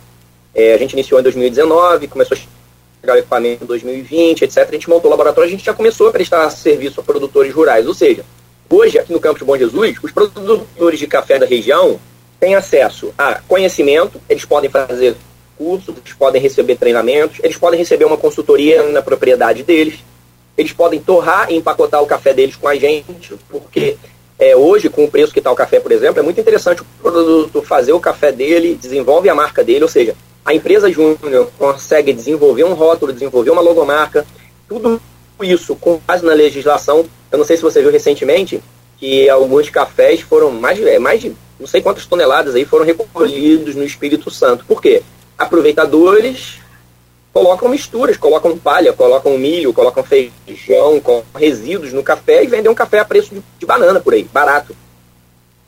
é, a gente iniciou em 2019, começou a chegar o equipamento em 2020, etc. A gente montou o laboratório, a gente já começou a prestar serviço a produtores rurais. Ou seja, hoje, aqui no Campo de Bom Jesus, os produtores de café da região têm acesso a conhecimento, eles podem fazer cursos, eles podem receber treinamentos, eles podem receber uma consultoria na propriedade deles, eles podem torrar e empacotar o café deles com a gente, porque é, hoje, com o preço que está o café, por exemplo, é muito interessante o produtor fazer o café dele, desenvolve a marca dele, ou seja, a empresa júnior consegue desenvolver um rótulo, desenvolver uma logomarca, tudo isso com base na legislação. Eu não sei se você viu recentemente que alguns cafés foram mais, é, mais de não sei quantas toneladas aí foram recolhidos no Espírito Santo. Por quê? Aproveitadores colocam misturas, colocam palha, colocam milho, colocam feijão, com resíduos no café e vendem um café a preço de, de banana por aí, barato.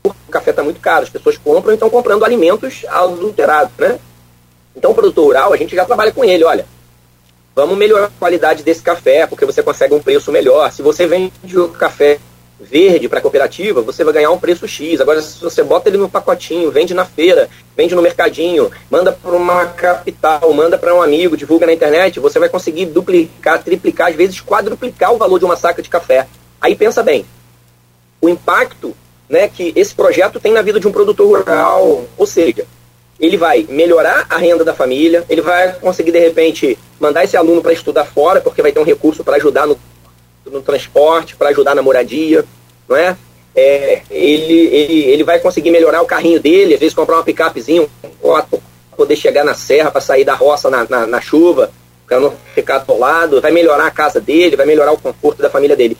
O café está muito caro, as pessoas compram e estão comprando alimentos adulterados, né? Então, o produtor rural, a gente já trabalha com ele, olha, vamos melhorar a qualidade desse café, porque você consegue um preço melhor. Se você vende o café verde para a cooperativa, você vai ganhar um preço X. Agora, se você bota ele no pacotinho, vende na feira, vende no mercadinho, manda para uma capital, manda para um amigo, divulga na internet, você vai conseguir duplicar, triplicar, às vezes quadruplicar o valor de uma saca de café. Aí pensa bem, o impacto né, que esse projeto tem na vida de um produtor rural, ou seja, ele vai melhorar a renda da família, ele vai conseguir, de repente, mandar esse aluno para estudar fora, porque vai ter um recurso para ajudar no no transporte, para ajudar na moradia, não é? é? ele, ele, ele vai conseguir melhorar o carrinho dele, às vezes comprar uma picapezinha, para poder chegar na serra, para sair da roça na, na, na chuva, para não ficar atolado, vai melhorar a casa dele, vai melhorar o conforto da família dele.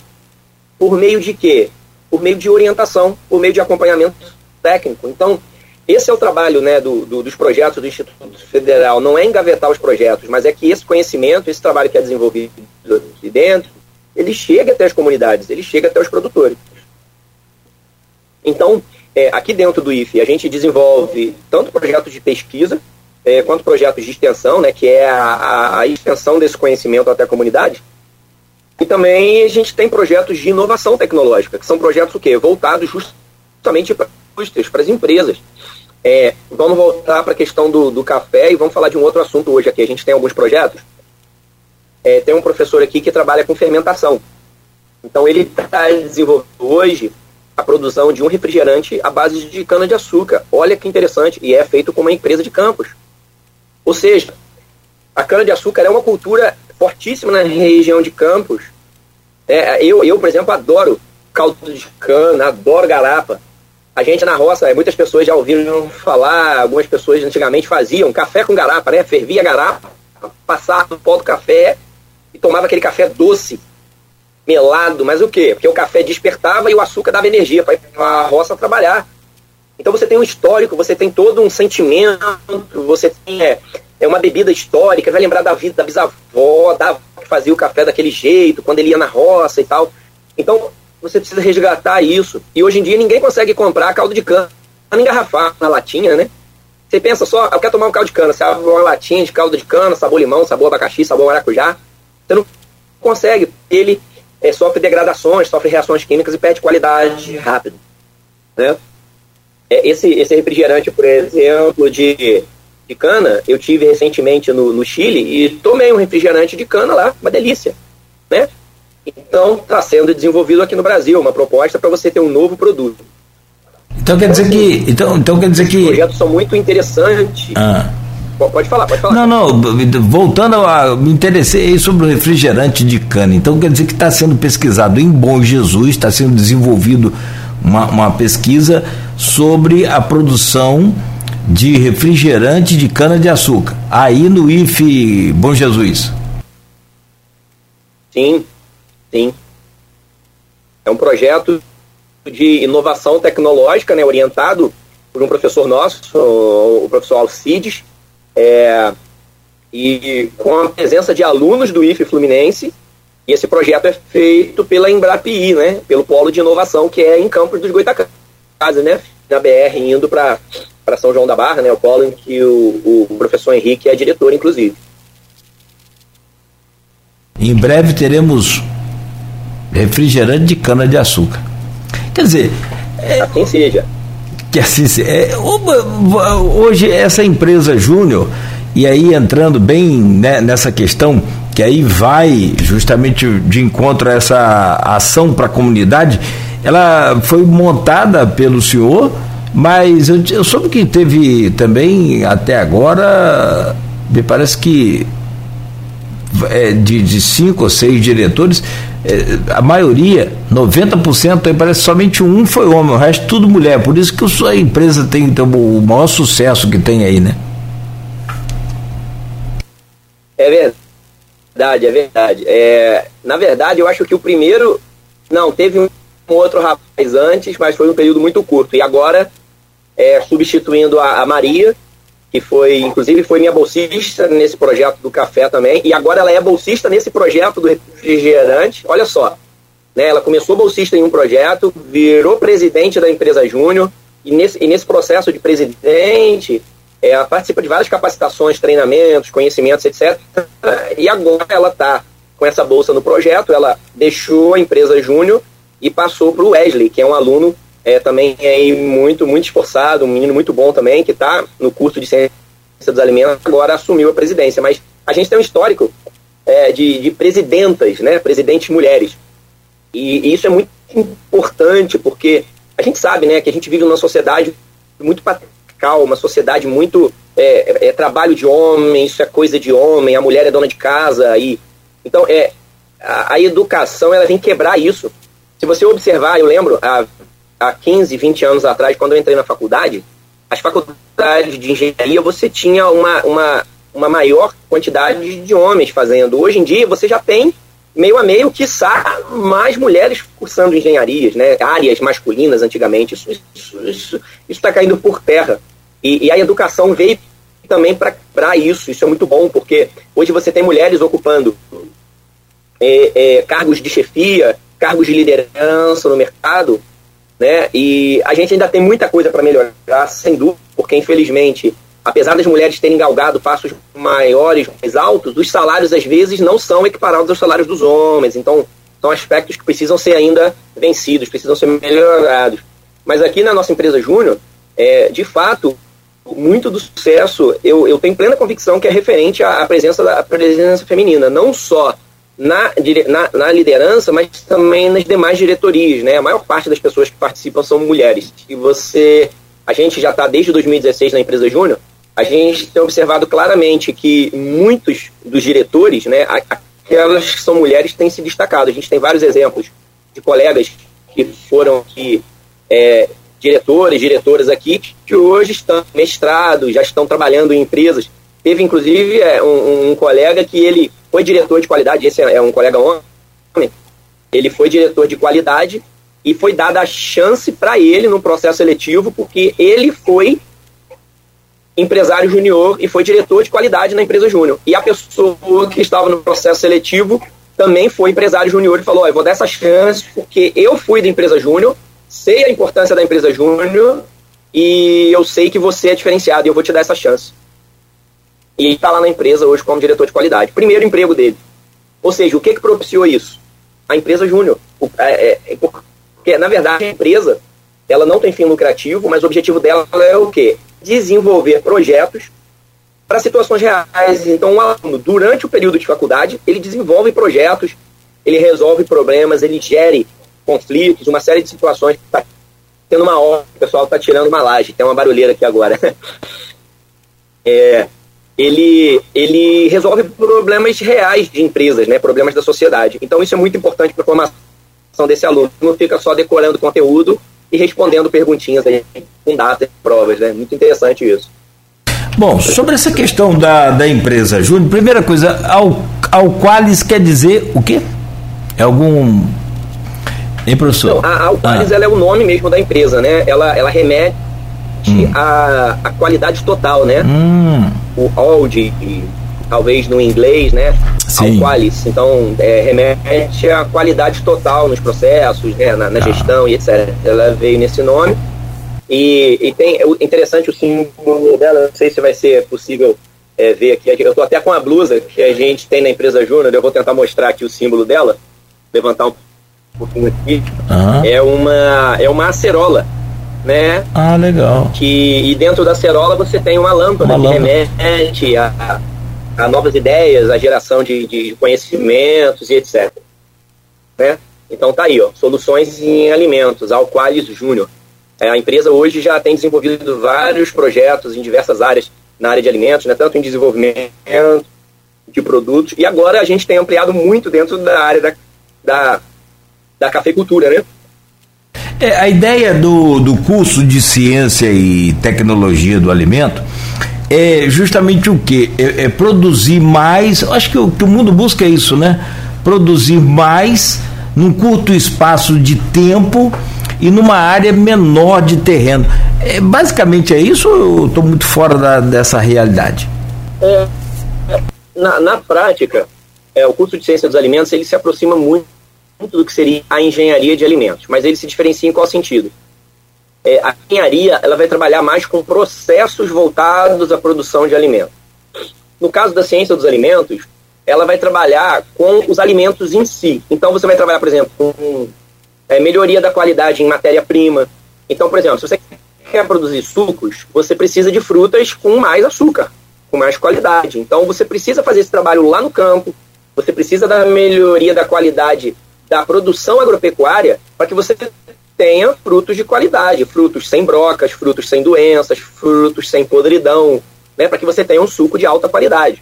Por meio de quê? Por meio de orientação, por meio de acompanhamento técnico. Então, esse é o trabalho né, do, do, dos projetos do Instituto Federal, não é engavetar os projetos, mas é que esse conhecimento, esse trabalho que é desenvolvido aqui dentro, ele chega até as comunidades, ele chega até os produtores. Então, é, aqui dentro do IFE, a gente desenvolve tanto projetos de pesquisa, é, quanto projetos de extensão, né, que é a, a, extensão desse conhecimento até a comunidade. E também a gente tem projetos de inovação tecnológica, que são projetos o quê? voltados justamente para para as empresas. É, vamos voltar para a questão do, do café e vamos falar de um outro assunto hoje aqui. A gente tem alguns projetos é, tem um professor aqui que trabalha com fermentação. Então ele está desenvolvendo hoje a produção de um refrigerante à base de cana-de-açúcar. Olha que interessante, e é feito com uma empresa de campos. Ou seja, a cana-de-açúcar é uma cultura fortíssima na região de Campos. É, eu, eu, por exemplo, adoro caldo de cana, adoro garapa. A gente na roça, muitas pessoas já ouviram falar, algumas pessoas antigamente faziam café com garapa, né? Fervia garapa, passava no pó do café e tomava aquele café doce, melado, mas o quê? Porque o café despertava e o açúcar dava energia para a roça trabalhar. Então você tem um histórico, você tem todo um sentimento, você tem é, é uma bebida histórica, vai lembrar da vida da bisavó, da que fazia o café daquele jeito, quando ele ia na roça e tal. Então você precisa resgatar isso. E hoje em dia ninguém consegue comprar caldo de cana engarrafado na latinha, né? Você pensa só, eu quero tomar um caldo de cana, você abre uma latinha de caldo de cana, sabor limão, sabor abacaxi, sabor maracujá. Você não consegue. Ele é, sofre degradações, sofre reações químicas e perde qualidade rápido. Né? É, esse, esse refrigerante, por exemplo, de, de cana, eu tive recentemente no, no Chile e tomei um refrigerante de cana lá, uma delícia. Né? Então, está sendo desenvolvido aqui no Brasil uma proposta para você ter um novo produto. Então quer dizer que. Então, então quer dizer que. Os projetos são muito interessantes. Ah. Pode falar, pode falar. Não, não, voltando a. Me interessei sobre o refrigerante de cana. Então quer dizer que está sendo pesquisado em Bom Jesus, está sendo desenvolvido uma, uma pesquisa sobre a produção de refrigerante de cana-de-açúcar, aí no IFE Bom Jesus. Sim, sim. É um projeto de inovação tecnológica, né, orientado por um professor nosso, o professor Alcides, é, e com a presença de alunos do IFE Fluminense, e esse projeto é feito pela Embrapi, né, pelo Polo de Inovação, que é em Campos dos Goitacazes, né, na BR, indo para São João da Barra, né, o polo em que o, o professor Henrique é diretor, inclusive. Em breve teremos refrigerante de cana-de-açúcar. Quer dizer. É, assim seja que assim é, hoje essa empresa Júnior e aí entrando bem né, nessa questão que aí vai justamente de encontro a essa ação para a comunidade ela foi montada pelo senhor mas eu, eu soube que teve também até agora me parece que é, de, de cinco ou seis diretores a maioria, 90%, aí parece somente um foi homem, o resto tudo mulher. Por isso que a sua empresa tem então, o maior sucesso que tem aí, né? É verdade, é verdade. É, na verdade, eu acho que o primeiro. Não, teve um outro rapaz antes, mas foi um período muito curto. E agora, é, substituindo a, a Maria, que foi, inclusive, foi minha bolsista nesse projeto do café também, e agora ela é bolsista nesse projeto do refrigerante. Olha só, né, ela começou bolsista em um projeto, virou presidente da empresa Júnior, e nesse, e nesse processo de presidente, é, ela participa de várias capacitações, treinamentos, conhecimentos, etc. E agora ela está com essa bolsa no projeto, ela deixou a empresa Júnior e passou para o Wesley, que é um aluno é, também é muito, muito esforçado, um menino muito bom também, que está no curso de ciência dos alimentos, agora assumiu a presidência. Mas a gente tem um histórico é, de, de presidentas, né, presidentes mulheres. E, e, isso é muito importante, porque a gente sabe né, que a gente vive numa sociedade muito patriarcal, uma sociedade muito é, é, trabalho de homem, isso é coisa de homem, a mulher é dona de casa. e Então, é, a, a educação ela vem quebrar isso. Se você observar, eu lembro, a há 15, 20 anos atrás, quando eu entrei na faculdade, as faculdades de engenharia você tinha uma, uma, uma maior quantidade de homens fazendo. Hoje em dia você já tem meio a meio, quiçá, mais mulheres cursando engenharias, né? áreas masculinas antigamente. Isso está isso, isso, isso tá caindo por terra. E, e a educação veio também para isso. Isso é muito bom, porque hoje você tem mulheres ocupando é, é, cargos de chefia, cargos de liderança no mercado, né? E a gente ainda tem muita coisa para melhorar, sem dúvida, porque infelizmente, apesar das mulheres terem galgado passos maiores, mais altos, os salários às vezes não são equiparados aos salários dos homens. Então, são aspectos que precisam ser ainda vencidos, precisam ser melhorados. Mas aqui na nossa empresa Júnior, é, de fato, muito do sucesso, eu, eu tenho plena convicção que é referente à presença da presença feminina, não só na, na, na, liderança, mas também nas demais diretorias, né? A maior parte das pessoas que participam são mulheres. E você, a gente já está desde 2016 na empresa Júnior, a gente tem observado claramente que muitos dos diretores, né, aquelas que são mulheres têm se destacado. A gente tem vários exemplos de colegas que foram aqui, é, diretores, diretoras aqui, que hoje estão mestrados, já estão trabalhando em empresas. Teve, inclusive, é, um, um colega que ele foi diretor de qualidade, esse é um colega homem, ele foi diretor de qualidade e foi dada a chance para ele no processo seletivo, porque ele foi empresário júnior e foi diretor de qualidade na empresa júnior. E a pessoa que estava no processo seletivo também foi empresário júnior e falou: oh, eu vou dar essa chance porque eu fui da empresa júnior, sei a importância da empresa júnior e eu sei que você é diferenciado e eu vou te dar essa chance. E ele está lá na empresa hoje como diretor de qualidade. Primeiro emprego dele. Ou seja, o que, que propiciou isso? A empresa júnior. É, é, é, porque, na verdade, a empresa ela não tem fim lucrativo, mas o objetivo dela é o quê? Desenvolver projetos para situações reais. Então, um aluno, durante o período de faculdade, ele desenvolve projetos, ele resolve problemas, ele gere conflitos, uma série de situações. Está tendo uma hora, o pessoal está tirando uma laje, tem uma barulheira aqui agora. é, ele, ele resolve problemas reais de empresas, né, problemas da sociedade. Então isso é muito importante para a formação desse aluno. Não fica só decorando conteúdo e respondendo perguntinhas aí, com datas e provas. Né? Muito interessante isso. Bom, sobre essa questão da, da empresa Júnior, primeira coisa, ao, ao Qualis quer dizer o quê? É algum. Hein, professor? Não, a Alqualis ah. ela é o nome mesmo da empresa, né? Ela, ela remete hum. a, a qualidade total, né? Hum. O old, talvez no inglês, né? Sim. Ao qualis. Então, é, remete à qualidade total nos processos, né? na, na ah. gestão e etc. Ela veio nesse nome. E, e tem é interessante o símbolo dela, não sei se vai ser possível é, ver aqui. Eu estou até com a blusa que a gente tem na empresa Júnior, eu vou tentar mostrar aqui o símbolo dela, levantar um pouquinho aqui. Ah. É uma é uma acerola né? Ah, legal. Que, e dentro da cerola você tem uma lâmpada uma que lâmpada. remete a, a, novas ideias, a geração de, de conhecimentos e etc. Né? Então tá aí, ó, soluções em alimentos, Alqualis Júnior. É, a empresa hoje já tem desenvolvido vários projetos em diversas áreas na área de alimentos, né, tanto em desenvolvimento de produtos, e agora a gente tem ampliado muito dentro da área da, da, da cafeicultura, né? É, a ideia do, do curso de ciência e tecnologia do alimento é justamente o que? É, é, produzir mais. Acho que o que o mundo busca é isso, né? Produzir mais num curto espaço de tempo e numa área menor de terreno. É, basicamente é isso ou eu estou muito fora da, dessa realidade? É, na, na prática, é, o curso de ciência dos alimentos ele se aproxima muito, muito do que seria a engenharia de alimentos, mas ele se diferencia em qual sentido? É, a engenharia ela vai trabalhar mais com processos voltados à produção de alimentos. No caso da ciência dos alimentos, ela vai trabalhar com os alimentos em si. Então, você vai trabalhar, por exemplo, com é, melhoria da qualidade em matéria-prima. Então, por exemplo, se você quer produzir sucos, você precisa de frutas com mais açúcar, com mais qualidade. Então, você precisa fazer esse trabalho lá no campo, você precisa da melhoria da qualidade da produção agropecuária para que você tenha frutos de qualidade, frutos sem brocas, frutos sem doenças, frutos sem podridão, né, para que você tenha um suco de alta qualidade.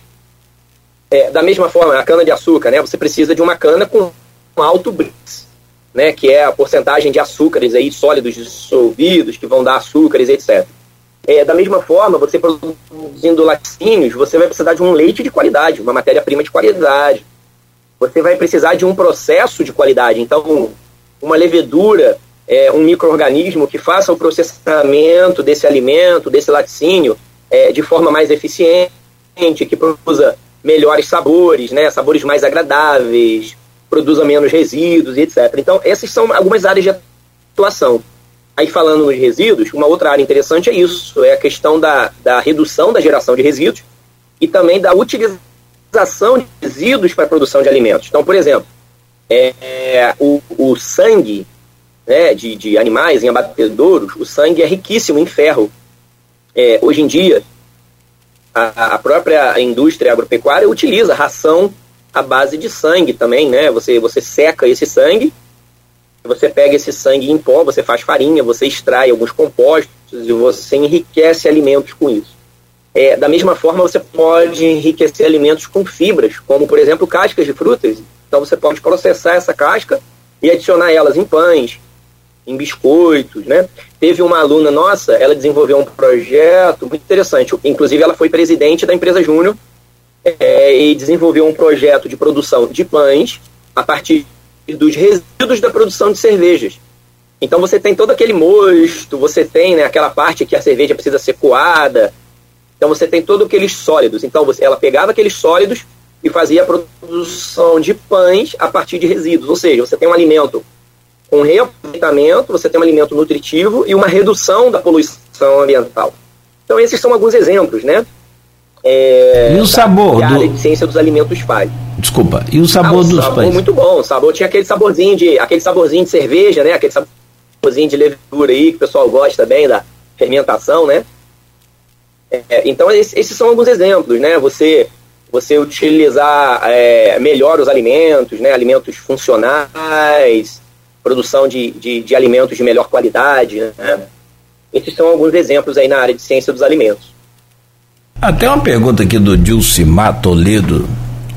É, da mesma forma, a cana-de-açúcar, né, você precisa de uma cana com alto BRICS, né, que é a porcentagem de açúcares aí, sólidos dissolvidos que vão dar açúcares, etc. É, da mesma forma, você produzindo laticínios, você vai precisar de um leite de qualidade, uma matéria-prima de qualidade. Você vai precisar de um processo de qualidade. Então, uma levedura, é, um microorganismo que faça o processamento desse alimento, desse laticínio, é, de forma mais eficiente, que produza melhores sabores, né, sabores mais agradáveis, produza menos resíduos etc. Então, essas são algumas áreas de atuação. Aí, falando nos resíduos, uma outra área interessante é isso, é a questão da, da redução da geração de resíduos e também da utilização de resíduos para a produção de alimentos. Então, por exemplo, é, é, o, o sangue né, de, de animais em abatedouros, o sangue é riquíssimo em ferro, é, hoje em dia, a, a, própria indústria agropecuária utiliza ração à base de sangue também, né? Você, você seca esse sangue, você pega esse sangue em pó, você faz farinha, você extrai alguns compostos e você enriquece alimentos com isso. É, da mesma forma, você pode enriquecer alimentos com fibras, como, por exemplo, cascas de frutas. Então, você pode processar essa casca e adicionar elas em pães, em biscoitos, né? Teve uma aluna nossa, ela desenvolveu um projeto muito interessante. Inclusive, ela foi presidente da empresa Júnior é, e desenvolveu um projeto de produção de pães a partir dos resíduos da produção de cervejas. Então, você tem todo aquele mosto, você tem né, aquela parte que a cerveja precisa ser coada. Então, você tem todos aqueles sólidos. Então, você, ela pegava aqueles sólidos e fazia a produção de pães a partir de resíduos. Ou seja, você tem um alimento com reaproveitamento, você tem um alimento nutritivo e uma redução da poluição ambiental. Então, esses são alguns exemplos, né? É, e o sabor? a área de ciência dos alimentos faz. Desculpa. E o sabor ah, o dos sabor pães? muito bom. O sabor tinha aquele saborzinho de aquele saborzinho de cerveja, né? Aquele saborzinho de levedura aí que o pessoal gosta bem da fermentação, né? É, então esses, são alguns exemplos, né? Você você utilizar é, melhor os alimentos, né? Alimentos funcionais, produção de, de, de alimentos de melhor qualidade. Né? Esses são alguns exemplos aí na área de ciência dos alimentos. Até uma pergunta aqui do Dilcimar Toledo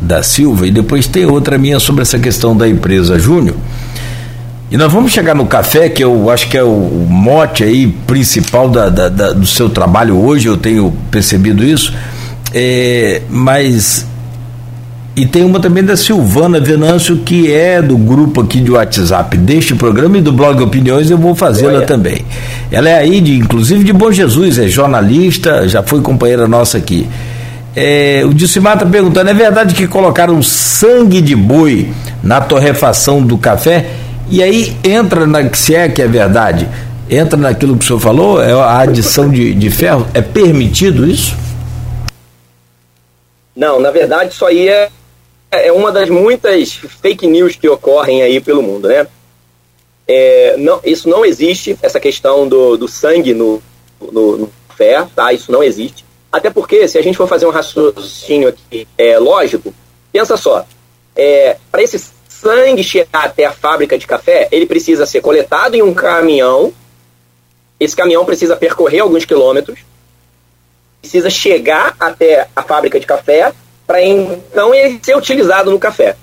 da Silva, e depois tem outra minha sobre essa questão da empresa Júnior. E nós vamos chegar no café, que eu acho que é o mote aí principal da, da, da do seu trabalho hoje, eu tenho percebido isso. É, mas e tem uma também da Silvana Venâncio, que é do grupo aqui de WhatsApp deste programa e do blog Opiniões, eu vou fazê-la também. Ela é aí, de, inclusive de Bom Jesus, é jornalista, já foi companheira nossa aqui. É, o Dilcimar está perguntando: é verdade que colocaram sangue de boi na torrefação do café? E aí entra na. Se é que é verdade, entra naquilo que o senhor falou, é a adição de, de ferro? É permitido isso? Não, na verdade, isso aí é é uma das muitas fake news que ocorrem aí pelo mundo, né? É, não, isso não existe, essa questão do, do sangue no, no, no fé, tá? Isso não existe. Até porque, se a gente for fazer um raciocínio aqui é, lógico, pensa só, é, para esse sangue chegar até a fábrica de café, ele precisa ser coletado em um caminhão, esse caminhão precisa percorrer alguns quilômetros, precisa chegar até a fábrica de café, para então ele ser utilizado no café.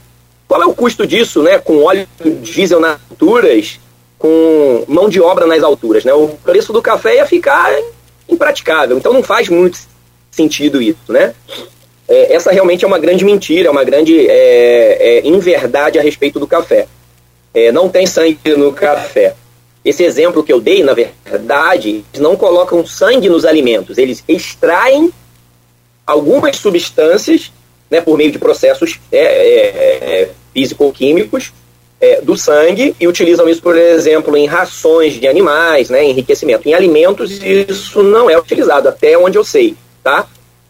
Qual é o custo disso, né? Com óleo diesel nas alturas, com mão de obra nas alturas, né? O preço do café ia ficar impraticável. Então não faz muito sentido isso, né? É, essa realmente é uma grande mentira, é uma grande é, é, inverdade a respeito do café. É, não tem sangue no café. Esse exemplo que eu dei, na verdade, eles não colocam sangue nos alimentos, eles extraem algumas substâncias, né, por meio de processos é, físico-químicos, é, do sangue e utilizam isso, por exemplo, em rações de animais, né, enriquecimento. Em alimentos, isso não é utilizado, até onde eu sei, tá?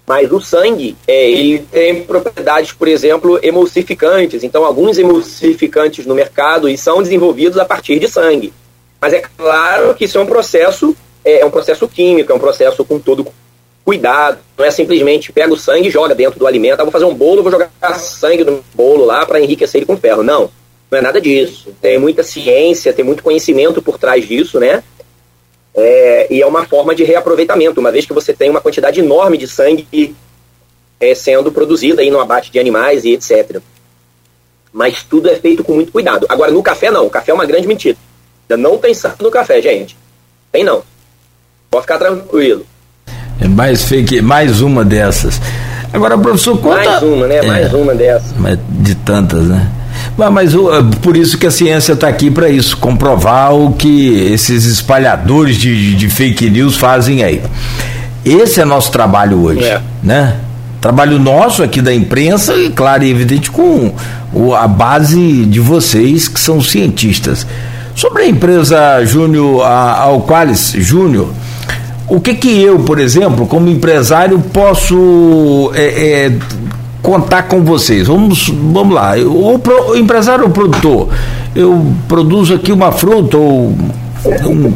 Mas o sangue, é, ele tem propriedades, por exemplo, emulsificantes. Então, alguns emulsificantes no mercado e são desenvolvidos a partir de sangue. Mas é claro que isso é um processo, é, é um processo químico, é um processo com todo cuidado. Não é simplesmente pega o sangue e joga dentro do alimento. Ah, vou fazer um bolo, vou jogar sangue no bolo lá para enriquecer ele com ferro. Não, não é nada disso. Tem muita ciência, tem muito conhecimento por trás disso, né? É, e é uma forma de reaproveitamento, uma vez que você tem uma quantidade enorme de sangue é, sendo produzida aí no abate de animais e etc. Mas tudo é feito com muito cuidado. Agora, no café, não. O café é uma grande mentira. Não tem sangue no café, gente. Tem não. Pode ficar tranquilo. É mais fake, mais uma dessas. Agora, professor, conta... Mais uma, né? É, mais uma dessas. De tantas, né? Mas por isso que a ciência está aqui para isso, comprovar o que esses espalhadores de, de, fake news fazem aí. Esse é nosso trabalho hoje, é. né? Trabalho nosso aqui da imprensa e, claro e evidente, com a base de vocês que são cientistas. Sobre a empresa Júnior, Alqualis Júnior, o que que eu, por exemplo, como empresário, posso é, é, contar com vocês. Vamos, vamos lá. O, o empresário ou produtor, eu produzo aqui uma fruta ou um,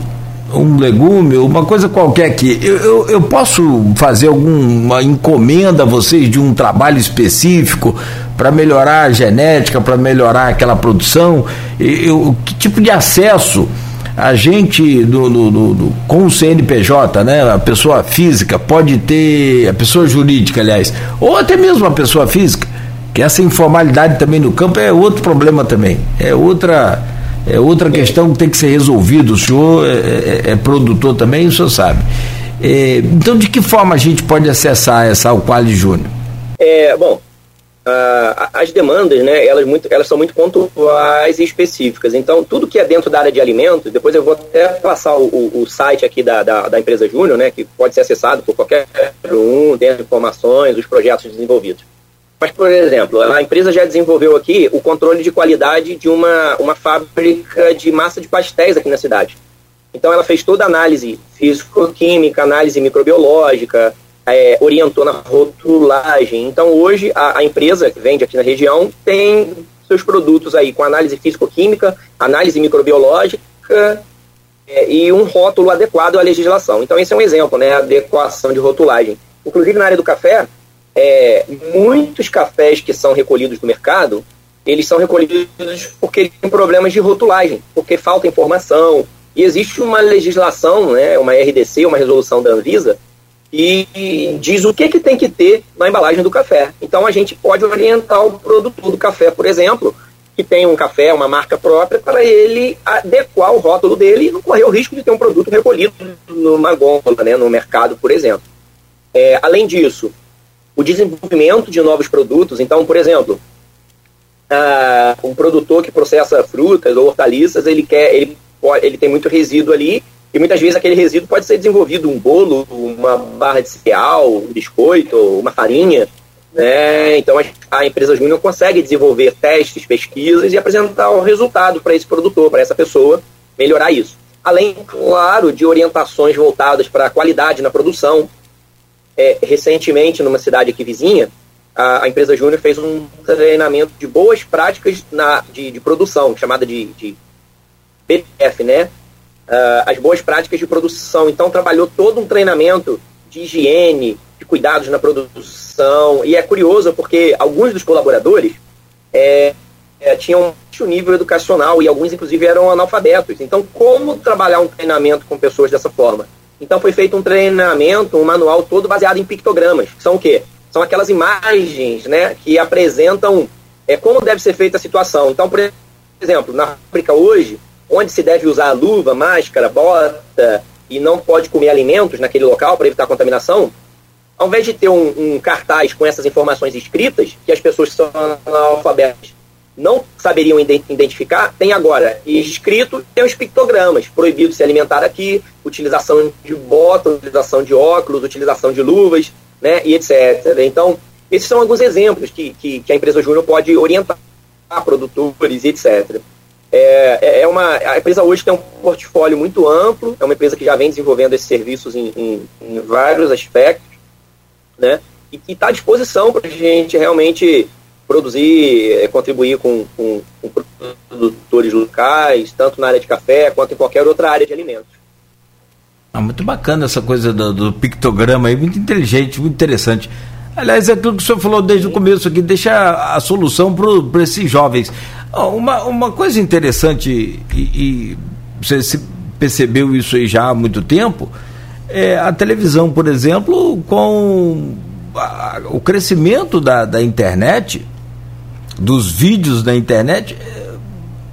um legume, uma coisa qualquer aqui. Eu, eu, eu, posso fazer alguma encomenda a vocês de um trabalho específico para melhorar a genética, para melhorar aquela produção? Eu, que tipo de acesso? A gente do, do, do, do, com o CNPJ, né, a pessoa física pode ter, a pessoa jurídica, aliás, ou até mesmo a pessoa física, que essa informalidade também no campo é outro problema também, é outra é outra questão que tem que ser resolvida. O senhor é, é, é produtor também, o senhor sabe. É, então, de que forma a gente pode acessar essa Alquali Júnior? É, bom, Uh, as demandas, né, elas, muito, elas são muito pontuais e específicas. Então, tudo que é dentro da área de alimentos, depois eu vou até passar o, o, site aqui da, da, da, empresa Júnior, né, que pode ser acessado por qualquer um, dentro de informações, os projetos desenvolvidos. Mas, por exemplo, a empresa já desenvolveu aqui o controle de qualidade de uma, uma fábrica de massa de pastéis aqui na cidade. Então, ela fez toda a análise físico-química, análise microbiológica, é, orientou na rotulagem. Então, hoje, a, a, empresa que vende aqui na região tem seus produtos aí com análise físico-química, análise microbiológica é, e um rótulo adequado à legislação. Então, esse é um exemplo, né? Adequação de rotulagem. Inclusive, na área do café, é, muitos cafés que são recolhidos do mercado, eles são recolhidos porque têm problemas de rotulagem, porque falta informação. E existe uma legislação, né, uma RDC, uma resolução da Anvisa, e diz o que, que tem que ter na embalagem do café. Então a gente pode orientar o produtor do café, por exemplo, que tem um café, uma marca própria, para ele adequar o rótulo dele e não correr o risco de ter um produto recolhido numa gôndola, né, no mercado, por exemplo. É, além disso, o desenvolvimento de novos produtos. Então, por exemplo, uh, um produtor que processa frutas ou hortaliças, ele quer, ele, ele tem muito resíduo ali e muitas vezes aquele resíduo pode ser desenvolvido um bolo, uma barra de cereal, um biscoito, uma farinha. Né? Então a, empresa Júnior consegue desenvolver testes, pesquisas e apresentar o um resultado para esse produtor, para essa pessoa, melhorar isso. Além, claro, de orientações voltadas para a qualidade na produção. É, recentemente, numa cidade aqui vizinha, a, a empresa Júnior fez um treinamento de boas práticas na, de, de produção, chamada de, de BTF, né? Uh, as boas práticas de produção. Então, trabalhou todo um treinamento de higiene, de cuidados na produção. E é curioso porque alguns dos colaboradores é, é, tinham um nível educacional e alguns, inclusive, eram analfabetos. Então, como trabalhar um treinamento com pessoas dessa forma? Então, foi feito um treinamento, um manual todo baseado em pictogramas. São o quê? São aquelas imagens né, que apresentam é, como deve ser feita a situação. Então, por exemplo, na fábrica hoje, onde se deve usar luva, máscara, bota e não pode comer alimentos naquele local para evitar contaminação, ao invés de ter um, um, cartaz com essas informações escritas, que as pessoas são analfabetas não saberiam identificar, tem agora escrito, tem os pictogramas, proibido se alimentar aqui, utilização de bota, utilização de óculos, utilização de luvas, né, e etc. Então, esses são alguns exemplos que, que, que a empresa Júnior pode orientar produtores, etc. É, é, é uma, a empresa hoje tem um portfólio muito amplo, é uma empresa que já vem desenvolvendo esses serviços em, em, em vários aspectos, né, e que está à disposição para a gente realmente produzir, eh, contribuir com, com, com, produtores locais, tanto na área de café quanto em qualquer outra área de alimentos. Ah, muito bacana essa coisa do, do, pictograma aí, muito inteligente, muito interessante. Aliás, é aquilo que o senhor falou desde o começo aqui, deixa a solução para esses jovens. Uma, uma coisa interessante, e, e você percebeu isso aí já há muito tempo, é a televisão, por exemplo, com a, o crescimento da, da internet, dos vídeos da internet, é,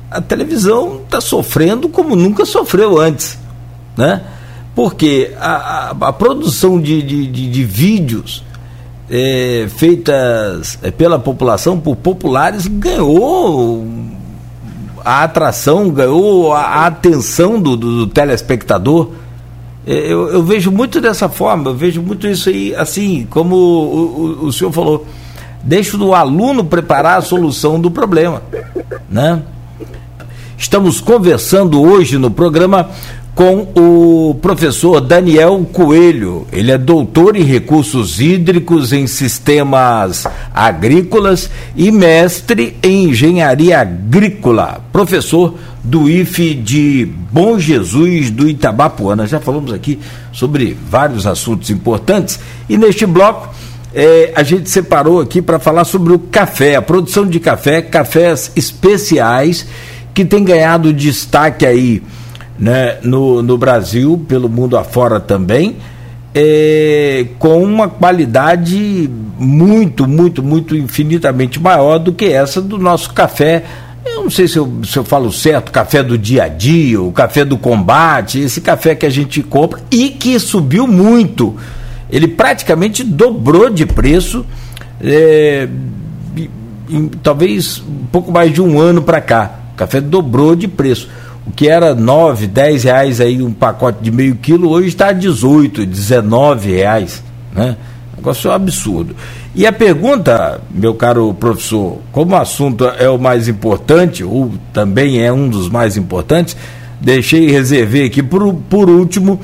a televisão está sofrendo como nunca sofreu antes, né? Porque a, a, a produção de, de, de, de vídeos é, feitas é, pela população, por populares, ganhou a atração, ganhou a, atenção do, do, do telespectador. É, eu, eu, vejo muito dessa forma, eu vejo muito isso aí, assim, como o, o, o senhor falou deixo do aluno preparar a solução do problema, né? Estamos conversando hoje no programa com o professor Daniel Coelho. Ele é doutor em recursos hídricos em sistemas agrícolas e mestre em engenharia agrícola. Professor do IFE de Bom Jesus do Itabapuana. Já falamos aqui sobre vários assuntos importantes e neste bloco é, a gente separou aqui para falar sobre o café, a produção de café, cafés especiais, que tem ganhado destaque aí né, no, no Brasil, pelo mundo afora também, é, com uma qualidade muito, muito, muito infinitamente maior do que essa do nosso café. Eu não sei se eu, se eu falo certo, café do dia a dia, o café do combate, esse café que a gente compra e que subiu muito ele praticamente dobrou de preço, é, em, talvez um pouco mais de um ano para cá. O café dobrou de preço. O que era 9, 10 reais aí um pacote de meio quilo, hoje está a 18, 19 reais. Né? Negócio absurdo. E a pergunta, meu caro professor, como o assunto é o mais importante, ou também é um dos mais importantes, deixei reservei aqui por, por último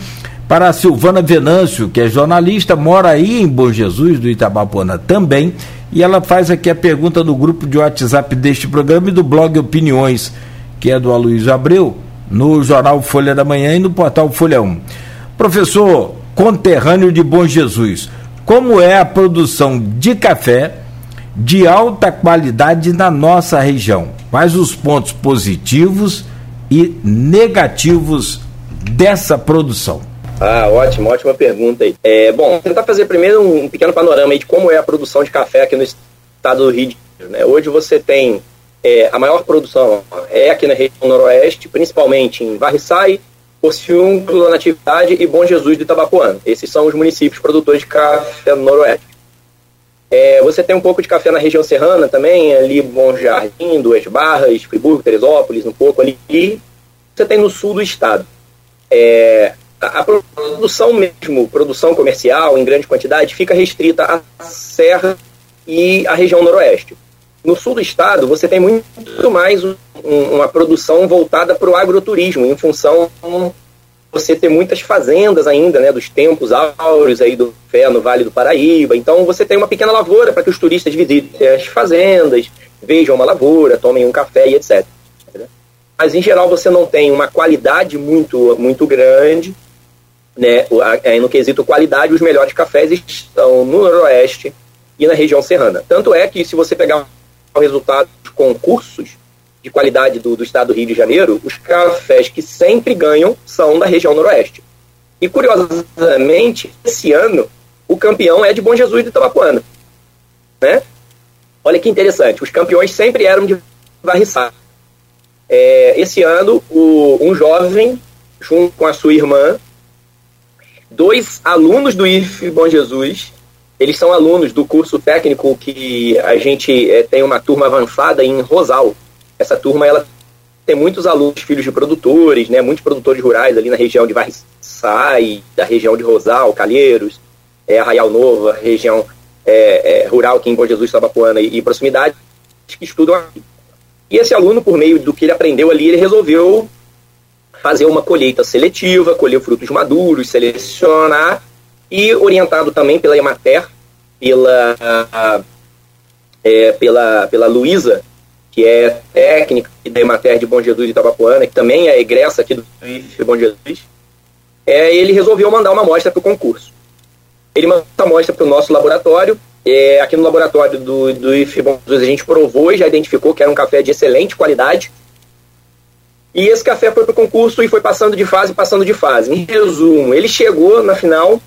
para a Silvana Venâncio, que é jornalista, mora aí em Bom Jesus, do Itabapuana também, e ela faz aqui a pergunta no grupo de WhatsApp deste programa e do blog Opiniões, que é do Aloysio Abreu, no jornal Folha da Manhã e no portal Folha 1. Professor conterrâneo de Bom Jesus, como é a produção de café de alta qualidade na nossa região? Quais os pontos positivos e negativos dessa produção? Ah, ótimo, ótima pergunta aí. É, bom, vou tentar fazer primeiro um pequeno panorama aí de como é a produção de café aqui no estado do Rio de Janeiro. Né? Hoje você tem é, a maior produção é aqui na região noroeste, principalmente em Varriçai, Porciúnculo, Natividade e Bom Jesus do Itabapuano. Esses são os municípios produtores de café no noroeste. É, você tem um pouco de café na região serrana também, ali Bom Jardim, Duas Barras, Friburgo, Teresópolis, um pouco ali. E você tem no sul do estado. É, a, produção mesmo, produção comercial em grande quantidade, fica restrita à Serra e à região noroeste. No sul do estado, você tem muito mais um, uma produção voltada para o agroturismo, em função você ter muitas fazendas ainda, né, dos tempos áureos aí do fé no Vale do Paraíba. Então você tem uma pequena lavoura para que os turistas visitem as fazendas, vejam uma lavoura, tomem um café e etc. Mas em geral você não tem uma qualidade muito muito grande né, é, no quesito qualidade, os melhores cafés estão no Noroeste e na região serrana. Tanto é que, se você pegar o resultado dos concursos de qualidade do, do estado do Rio de Janeiro, os cafés que sempre ganham são da região Noroeste. E, curiosamente, esse ano, o campeão é de Bom Jesus de Itabapuana. Né? Olha que interessante, os campeões sempre eram de Varriçá. É, esse ano, o, um jovem, junto com a sua irmã, dois alunos do IF Bom Jesus eles são alunos do curso técnico que a gente é, tem uma turma avançada em Rosal. Essa turma ela tem muitos alunos, filhos de produtores, né, muitos produtores rurais ali na região de Varriçai, da região de Rosal, Calheiros, é, Arraial Novo, região é, é, rural aqui em Bom Jesus, Sabapuana e, e proximidade, que estudam aqui. E esse aluno, por meio do que ele aprendeu ali, ele resolveu fazer uma colheita seletiva, colher frutos maduros, selecionar e orientado também pela Emater, pela, é, pela, pela Luísa, que é técnica da Emater de Bom Jesus e Itabapuana, que também é egressa aqui do IF Bom Jesus, é, ele resolveu mandar uma amostra para o concurso. Ele mandou a amostra para o nosso laboratório, é, aqui no laboratório do, do IF Bom Jesus a gente provou e já identificou que era um café de excelente qualidade, e esse café foi para o concurso e foi passando de fase, passando de fase. Em resumo, ele chegou na final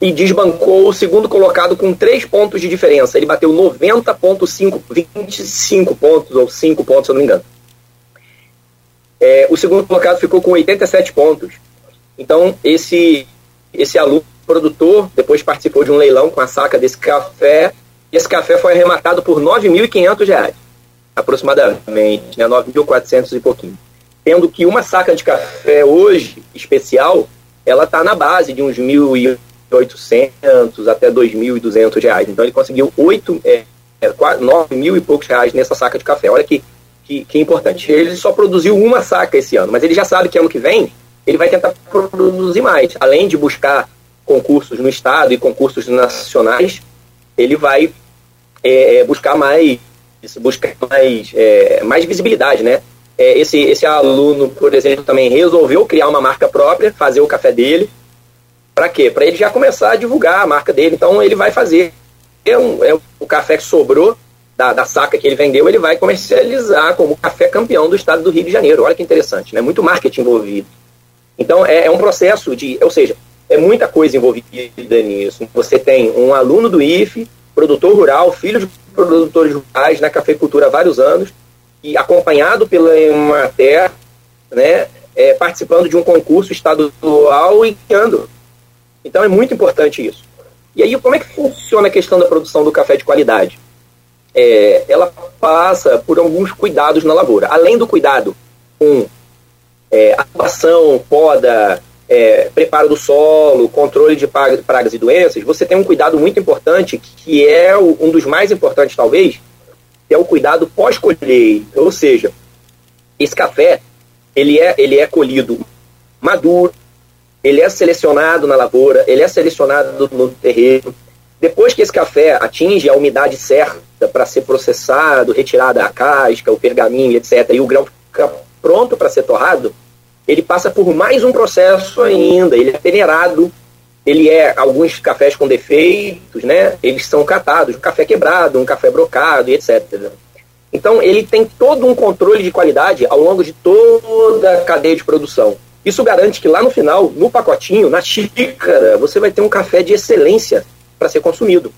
e desbancou o segundo colocado com três pontos de diferença. Ele bateu 90,5, 25 pontos, ou 5 pontos, se eu não me engano. É, o segundo colocado ficou com 87 pontos. Então, esse, esse aluno produtor depois participou de um leilão com a saca desse café. E esse café foi arrematado por R$ 9.500, aproximadamente, né, 9.400 e pouquinho. Tendo que uma saca de café hoje, especial, ela está na base de uns 1.000 1.800 até 2.200 reais. Então ele conseguiu 8, é, 9 é, mil e poucos reais nessa saca de café. Olha que, que, que importante. Ele só produziu uma saca esse ano, mas ele já sabe que ano que vem ele vai tentar produzir mais. Além de buscar concursos no estado e concursos nacionais, ele vai é, é buscar mais buscar mais, é, mais visibilidade, né? É, esse, esse aluno, por exemplo, também resolveu criar uma marca própria, fazer o café dele, para quê? Para ele já começar a divulgar a marca dele. Então ele vai fazer é, um, é o café que sobrou da, da, saca que ele vendeu, ele vai comercializar como café campeão do estado do Rio de Janeiro. Olha que interessante, né? Muito marketing envolvido. Então é, é um processo de, ou seja, é muita coisa envolvida nisso. Você tem um aluno do IFE, produtor rural, filho de produtores rurais na cafeicultura há vários anos, e acompanhado pela Emater, né, é, participando de um concurso estadual e ganhando então é muito importante isso. E aí, como é que funciona a questão da produção do café de qualidade? É, ela passa por alguns cuidados na lavoura. Além do cuidado com é, atuação, poda, é, preparo do solo, controle de pragas e doenças, você tem um cuidado muito importante, que é o, um dos mais importantes, talvez, que é o cuidado pós-colheita. Ou seja, esse café ele é, ele é colhido maduro, ele é selecionado na lavoura, ele é selecionado no terreno. Depois que esse café atinge a umidade certa para ser processado, retirada a casca, o pergaminho, etc., e o grão fica pronto para ser torrado, ele passa por mais um processo ainda, ele é peneirado, ele é, alguns cafés com defeitos, né, eles são catados, um café quebrado, um café brocado, etc. Então, ele tem todo um controle de qualidade ao longo de toda a cadeia de produção. Isso garante que lá no final, no pacotinho, na xícara, você vai ter um café de excelência para ser consumido.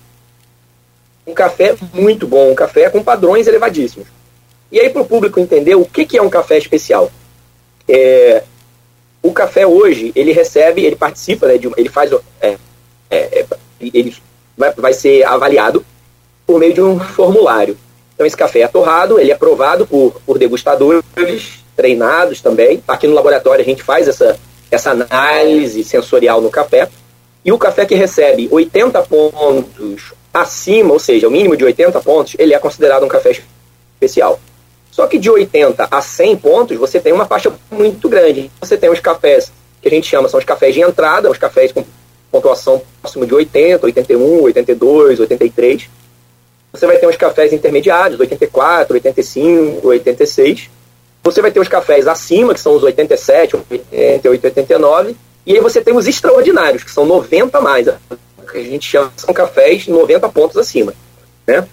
Um café muito bom, um café com padrões elevadíssimos. E aí, para o público entender o que, que é um café especial. É, o café hoje, ele recebe, ele participa, né, de, ele faz. É, é, é, ele vai, vai ser avaliado por meio de um formulário. Então, esse café é torrado, ele é aprovado por, por degustadores treinados também. Aqui no laboratório a gente faz essa, essa análise sensorial no café. E o café que recebe 80 pontos acima, ou seja, o mínimo de 80 pontos, ele é considerado um café especial. Só que de 80 a 100 pontos, você tem uma faixa muito grande. Você tem os cafés que a gente chama, são os cafés de entrada, os cafés com pontuação próximo de 80, 81, 82, 83. Você vai ter os cafés intermediários, 84, 85, 86 você vai ter os cafés acima, que são os 87, 88, 89, e aí você tem os extraordinários, que são 90 a mais, que a gente chama são cafés 90 pontos acima. Né?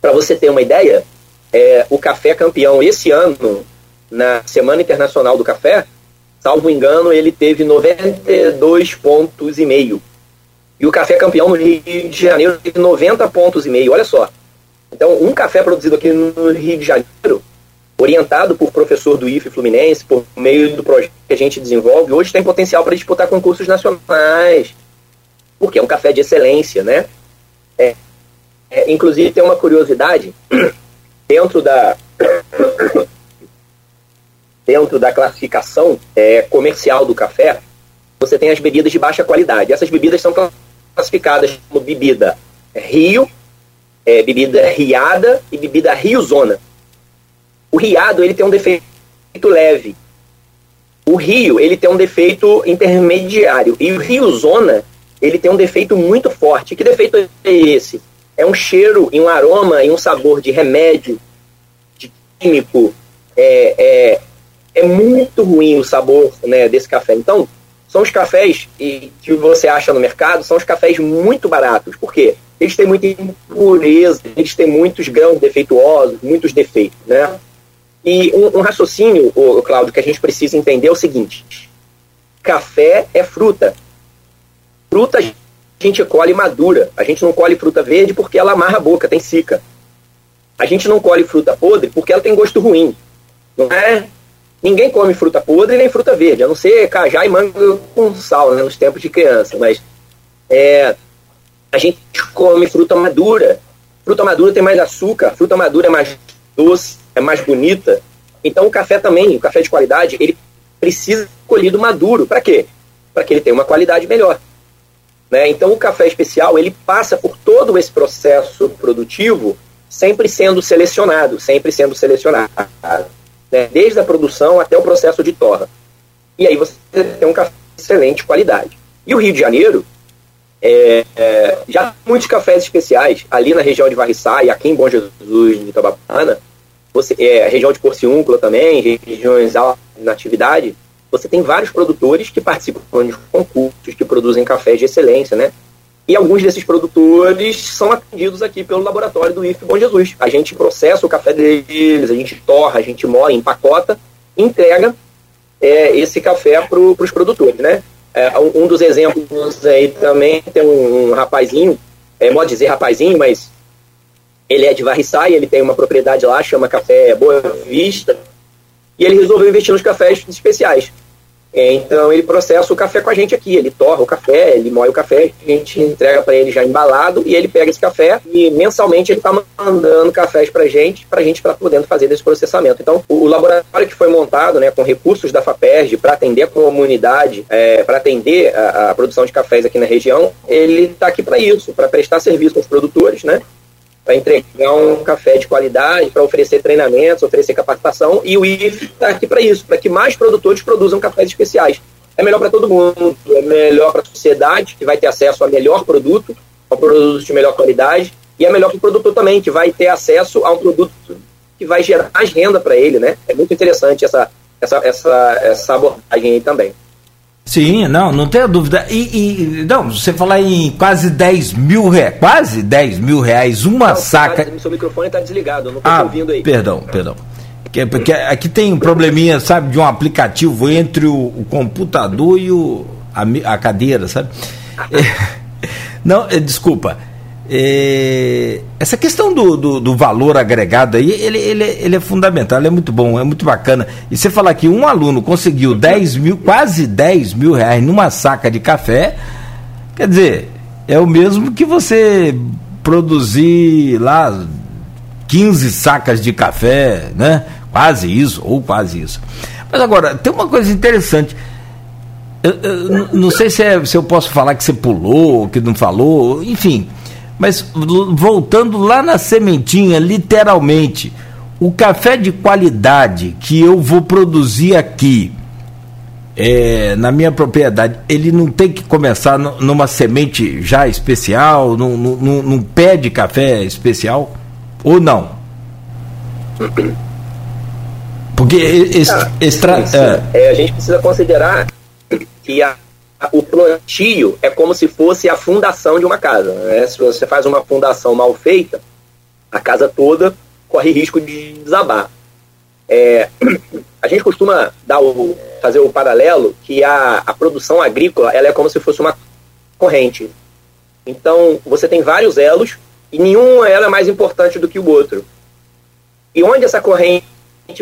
Para você ter uma ideia, é, o café campeão esse ano, na Semana Internacional do Café, salvo engano, ele teve 92 pontos e meio. E o café campeão no Rio de Janeiro teve 90 pontos e meio. Olha só. Então, um café produzido aqui no Rio de Janeiro orientado por professor do IFE Fluminense, por meio do projeto que a gente desenvolve, hoje tem potencial para disputar concursos nacionais. porque é um café de excelência, né? É, é, inclusive tem uma curiosidade dentro da dentro da classificação é, comercial do café, você tem as bebidas de baixa qualidade. Essas bebidas são classificadas como bebida rio, é, bebida riada e bebida riozona. O riado ele tem um defeito leve. O rio ele tem um defeito intermediário e o riozona ele tem um defeito muito forte. Que defeito é esse? É um cheiro e um aroma e um sabor de remédio, de químico. É, é, é muito ruim o sabor né, desse café. Então, são os cafés que você acha no mercado, são os cafés muito baratos. Por quê? Eles têm muita impureza, eles têm muitos grãos defeituosos, muitos defeitos, né? E um, um raciocínio, o Cláudio, que a gente precisa entender é o seguinte: café é fruta. Fruta a gente colhe madura. A gente não colhe fruta verde porque ela amarra a boca, tem cica. A gente não colhe fruta podre porque ela tem gosto ruim. Não é? Ninguém come fruta podre nem fruta verde, a não ser cajá e manga com sal, né, nos tempos de criança. Mas é, a gente come fruta madura. Fruta madura tem mais açúcar, fruta madura é mais doce, é mais bonita. Então o café também, o café de qualidade, ele precisa ser colhido maduro. Para quê? Para que ele tenha uma qualidade melhor. Né? Então o café especial ele passa por todo esse processo produtivo, sempre sendo selecionado, sempre sendo selecionado, né? desde a produção até o processo de torra. E aí você tem um café de excelente qualidade. E o Rio de Janeiro é, é, já muitos cafés especiais ali na região de Varriçai, aqui em Bom Jesus de Itabapana, é, região de Porciúncula também, regiões na atividade, você tem vários produtores que participam de concursos, que produzem cafés de excelência, né? E alguns desses produtores são atendidos aqui pelo laboratório do IF Bom Jesus. A gente processa o café deles, a gente torra, a gente moe, empacota, entrega é, esse café para os produtores, né? É, um, dos exemplos aí também tem um, um rapazinho, é, pode dizer rapazinho, mas ele é de Varriçai, ele tem uma propriedade lá, chama Café Boa Vista, e ele resolveu investir nos cafés especiais. É, então ele processa o café com a gente aqui, ele torra o café, ele moe o café, a gente entrega para ele já embalado e ele pega esse café e mensalmente ele está mandando cafés para a gente, para a gente estar podendo fazer desse processamento. Então o, laboratório que foi montado, né, com recursos da Faperj para atender a comunidade, é, para atender a, a, produção de cafés aqui na região, ele está aqui para isso, para prestar serviço aos produtores, né, para entregar um café de qualidade, para oferecer treinamentos, oferecer capacitação, e o IF está aqui para isso, para que mais produtores produzam cafés especiais. É melhor para todo mundo, é melhor para a sociedade, que vai ter acesso a melhor produto, a produto de melhor qualidade, e é melhor para o produtor também, que vai ter acesso a um produto que vai gerar mais renda para ele, né? É muito interessante essa, essa, essa, essa abordagem aí também. Sim, não, não tenha dúvida. E, e, não, você falar em quase 10 mil reais, quase 10 mil reais, uma não, saca. Tá, seu microfone está desligado, eu não estou ah, ouvindo aí. Perdão, perdão. Porque, porque aqui tem um probleminha, sabe, de um aplicativo entre o, o computador e o, a, a cadeira, sabe? É, não, é, desculpa. É, essa questão do, do, do, valor agregado aí, ele, ele, ele é fundamental, ele é muito bom, é muito bacana. E você falar que um aluno conseguiu 10 mil, quase 10 mil reais numa saca de café, quer dizer, é o mesmo que você produzir lá 15 sacas de café, né? Quase isso, ou quase isso. Mas agora, tem uma coisa interessante. Eu, eu, não sei se, é, se eu posso falar que você pulou, que não falou, enfim. Mas voltando lá na sementinha, literalmente, o café de qualidade que eu vou produzir aqui, é, na minha propriedade, ele não tem que começar numa semente já especial, num, num, num pé de café especial? Ou não? Porque ah, extra, é. É, a gente precisa considerar que a o plantio é como se fosse a fundação de uma casa. Né? Se você faz uma fundação mal feita, a casa toda corre risco de desabar. É, a gente costuma dar o, fazer o paralelo que a, a produção agrícola ela é como se fosse uma corrente. Então, você tem vários elos e nenhum elo é mais importante do que o outro. E onde essa corrente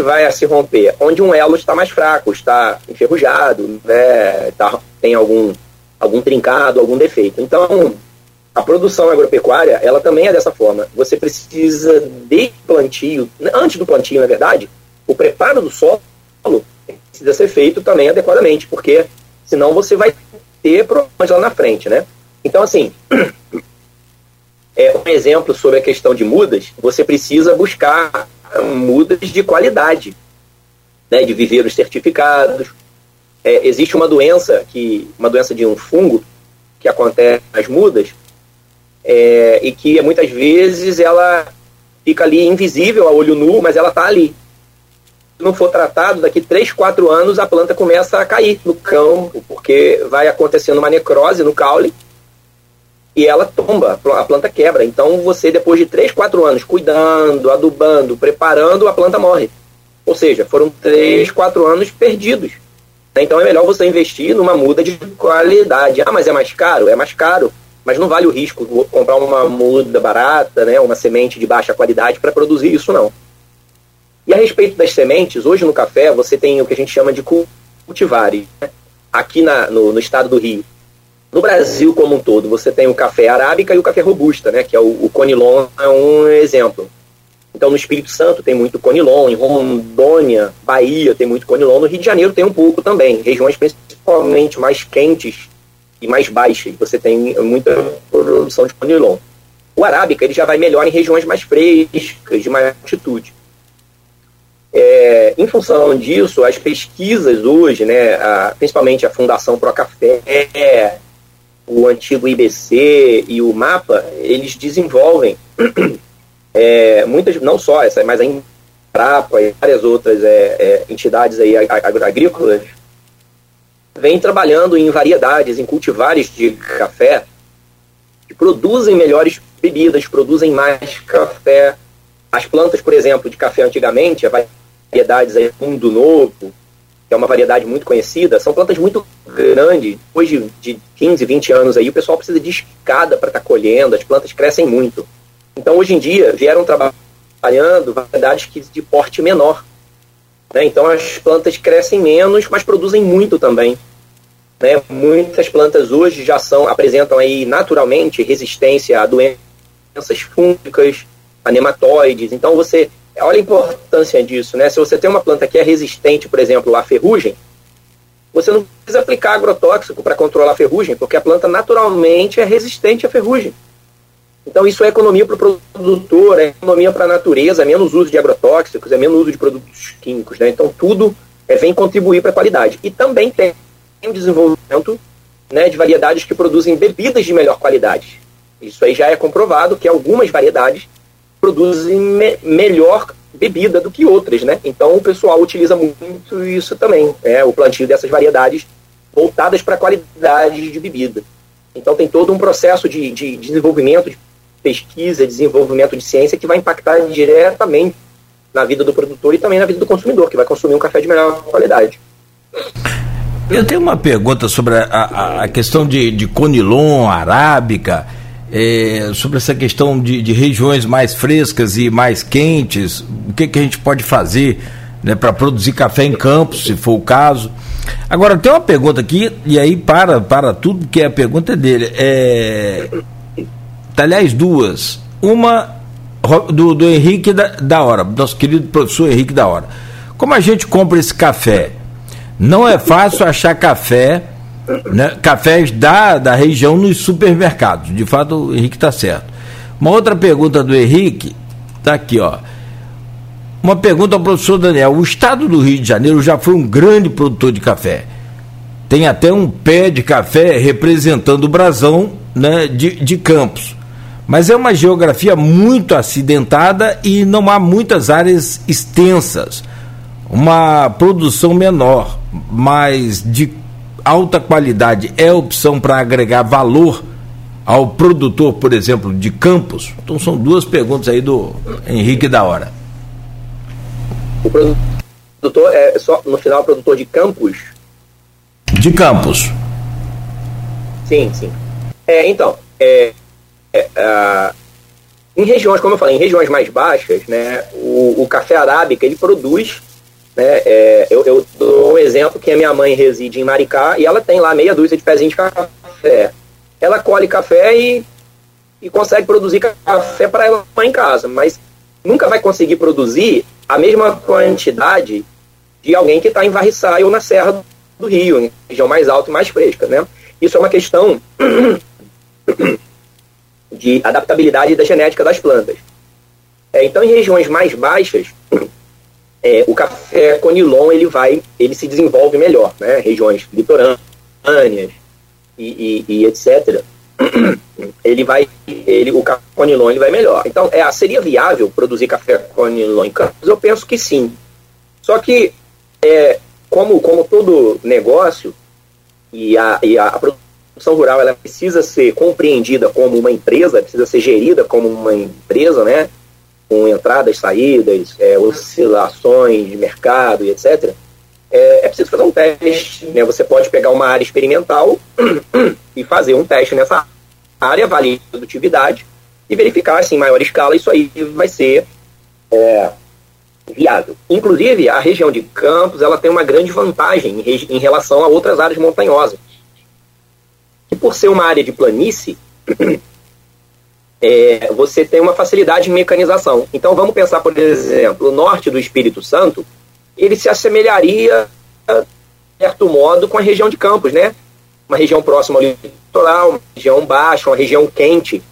vai se romper? Onde um elo está mais fraco, está enferrujado, né, está tem algum algum trincado, algum defeito. Então, a produção agropecuária, ela também é dessa forma. Você precisa de plantio, antes do plantio, na verdade, o preparo do solo precisa ser feito também adequadamente, porque senão você vai ter problemas lá na frente, né? Então, assim, é, um exemplo sobre a questão de mudas, você precisa buscar mudas de qualidade, né, de viveiros certificados. É, existe uma doença que uma doença de um fungo que acontece nas mudas é, e que muitas vezes ela fica ali invisível a olho nu, mas ela está ali. Se não for tratado, daqui 3, 4 anos a planta começa a cair no campo, porque vai acontecendo uma necrose no caule e ela tomba, a planta quebra. Então você, depois de 3, 4 anos cuidando, adubando, preparando, a planta morre. Ou seja, foram 3, 4 anos perdidos. Então é melhor você investir numa muda de qualidade. Ah, mas é mais caro? É mais caro. Mas não vale o risco de comprar uma muda barata, né, uma semente de baixa qualidade para produzir isso, não. E a respeito das sementes, hoje no café você tem o que a gente chama de cultivares. Né? Aqui na, no, no estado do Rio, no Brasil como um todo, você tem o café arábica e o café robusta, né, que é o, o Conilon é um exemplo. Então, no Espírito Santo tem muito Conilon, em Rondônia, Bahia tem muito Conilon, no Rio de Janeiro tem um pouco também, regiões principalmente mais quentes e mais baixas, você tem muita produção de Conilon. O arábica ele já vai melhor em regiões mais frescas, de maior altitude. É, em função disso, as pesquisas hoje, né, a, principalmente a Fundação Pro Café, o antigo IBC e o MAPA, eles desenvolvem é, muitas, não só essa, mas a Embrapa e várias outras é, é, entidades aí agrícolas, vêm trabalhando em variedades, em cultivares de café, que produzem melhores bebidas, produzem mais café. As plantas, por exemplo, de café antigamente, variedades aí, Mundo Novo, que é uma variedade muito conhecida, são plantas muito grandes. Depois de, de 15, 20 anos aí, o pessoal precisa de escada para estar tá colhendo, as plantas crescem muito. Então, hoje em dia, vieram trabalhando variedades de porte menor. Né? Então, as plantas crescem menos, mas produzem muito também. Né? Muitas plantas hoje já são apresentam aí naturalmente resistência a doenças fúngicas, a nematóides. Então, você olha a importância disso, né? Se você tem uma planta que é resistente, por exemplo, à ferrugem, você não precisa aplicar agrotóxico para controlar a ferrugem, porque a planta naturalmente é resistente à ferrugem. Então isso é economia para o produtor, é economia para a natureza, é menos uso de agrotóxicos, é menos uso de produtos químicos, né? Então tudo é, vem contribuir para a qualidade. E também tem um desenvolvimento né, de variedades que produzem bebidas de melhor qualidade. Isso aí já é comprovado que algumas variedades produzem me melhor bebida do que outras, né? Então o pessoal utiliza muito isso também, é o plantio dessas variedades voltadas para a qualidade de bebida. Então tem todo um processo de, de desenvolvimento, de pesquisa, desenvolvimento de ciência que vai impactar diretamente na vida do produtor e também na vida do consumidor, que vai consumir um café de melhor qualidade. Eu tenho uma pergunta sobre a, a, a questão de, de conilon, arábica é, sobre essa questão de, de, regiões mais frescas e mais quentes, o que, que a gente pode fazer né, para produzir café em campos, se for o caso. Agora, tem uma pergunta aqui, e aí para, para tudo, que a pergunta é dele. É, tá, aliás, duas. Uma do, do Henrique da, da Hora, nosso querido professor Henrique da Hora. Como a gente compra esse café? Não é fácil achar café né, cafés da, da região nos supermercados. De fato, o Henrique está certo. Uma outra pergunta do Henrique, está aqui, ó. Uma pergunta ao professor Daniel. O estado do Rio de Janeiro já foi um grande produtor de café. Tem até um pé de café representando o brasão né, de, de Campos. Mas é uma geografia muito acidentada e não há muitas áreas extensas. Uma produção menor, mas de alta qualidade é opção para agregar valor ao produtor, por exemplo, de campos? Então são duas perguntas aí do Henrique da Hora. O produtor é só no final produtor de campos? De campos. Sim, sim. É, então, é, é, é, em regiões, como eu falei, em regiões mais baixas, né, o, o café arábica ele produz né? É, eu, eu, dou um exemplo que a minha mãe reside em Maricá e ela tem lá meia dúzia de pezinhos de café. Ela colhe café e, e consegue produzir café para ela em casa, mas nunca vai conseguir produzir a mesma quantidade de alguém que está em Varriçai ou na Serra do Rio, região mais alta e mais fresca, né? Isso é uma questão de adaptabilidade da genética das plantas. É, então, em regiões mais baixas, é, o café conilon ele vai, ele se desenvolve melhor, né? Regiões litorâneas e, e, e etc. Ele vai, ele, o café conilon ele vai melhor. Então, é, seria viável produzir café conilon em campos? Eu penso que sim. Só que, é, como, como todo negócio, e a, e a produção rural ela precisa ser compreendida como uma empresa, precisa ser gerida como uma empresa, né? Com entradas, saídas, é, oscilações de mercado e etc., é, é, preciso fazer um teste. Né? Você pode pegar uma área experimental e fazer um teste nessa área, avaliar a produtividade e verificar assim, em maior escala isso aí vai ser é, viável. Inclusive, a região de Campos ela tem uma grande vantagem em, em relação a outras áreas montanhosas. E por ser uma área de planície, é, você tem uma facilidade em mecanização. Então vamos pensar, por exemplo, o norte do Espírito Santo, ele se assemelharia, de certo modo, com a região de Campos, né? Uma região próxima ao litoral, uma região baixa, uma região quente.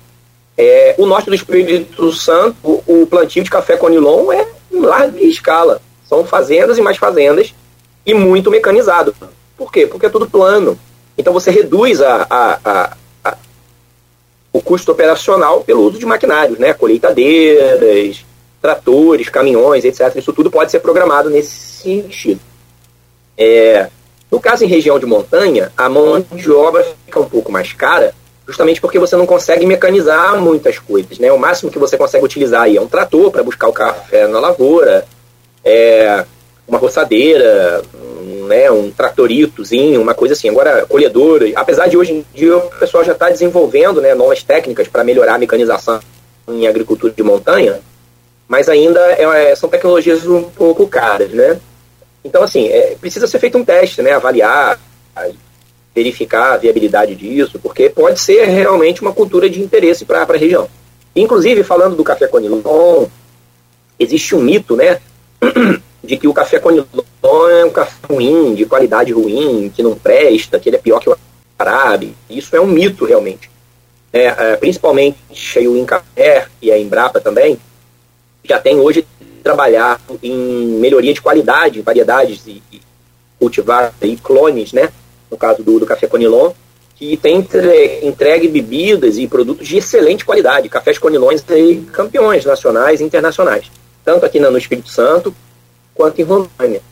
É, o norte do Espírito Santo, o, o plantio de café conilon é em larga escala. São fazendas e mais fazendas e muito mecanizado. Por quê? Porque é tudo plano. Então você reduz a, a, a custo operacional pelo uso de maquinários, né? Colheitadeiras, tratores, caminhões, etc. Isso tudo pode ser programado nesse sentido. É, no caso em região de montanha, a mão de obra fica um pouco mais cara, justamente porque você não consegue mecanizar muitas coisas. Né? O máximo que você consegue utilizar aí é um trator para buscar o café na lavoura, é, uma roçadeira, né, um tratoritozinho, uma coisa assim. Agora, colhedora, apesar de hoje em dia o pessoal já está desenvolvendo né, novas técnicas para melhorar a mecanização em agricultura de montanha, mas ainda é, são tecnologias um pouco caras, né? Então, assim, é, precisa ser feito um teste, né? Avaliar, verificar a viabilidade disso, porque pode ser realmente uma cultura de interesse para a região. Inclusive, falando do café conilon, existe um mito, né? de que o café conilon é um café ruim, de qualidade ruim, que não presta, que ele é pior que o Arabe. Isso é um mito, realmente. É, é, principalmente o Incafé e a Embrapa também, já tem hoje trabalhar em melhoria de qualidade, variedades e, e cultivar e clones, né? No caso do, do café Conilon, que tem entre, entregue bebidas e produtos de excelente qualidade, cafés Conilões campeões nacionais e internacionais, tanto aqui no Espírito Santo quanto em Rondônia.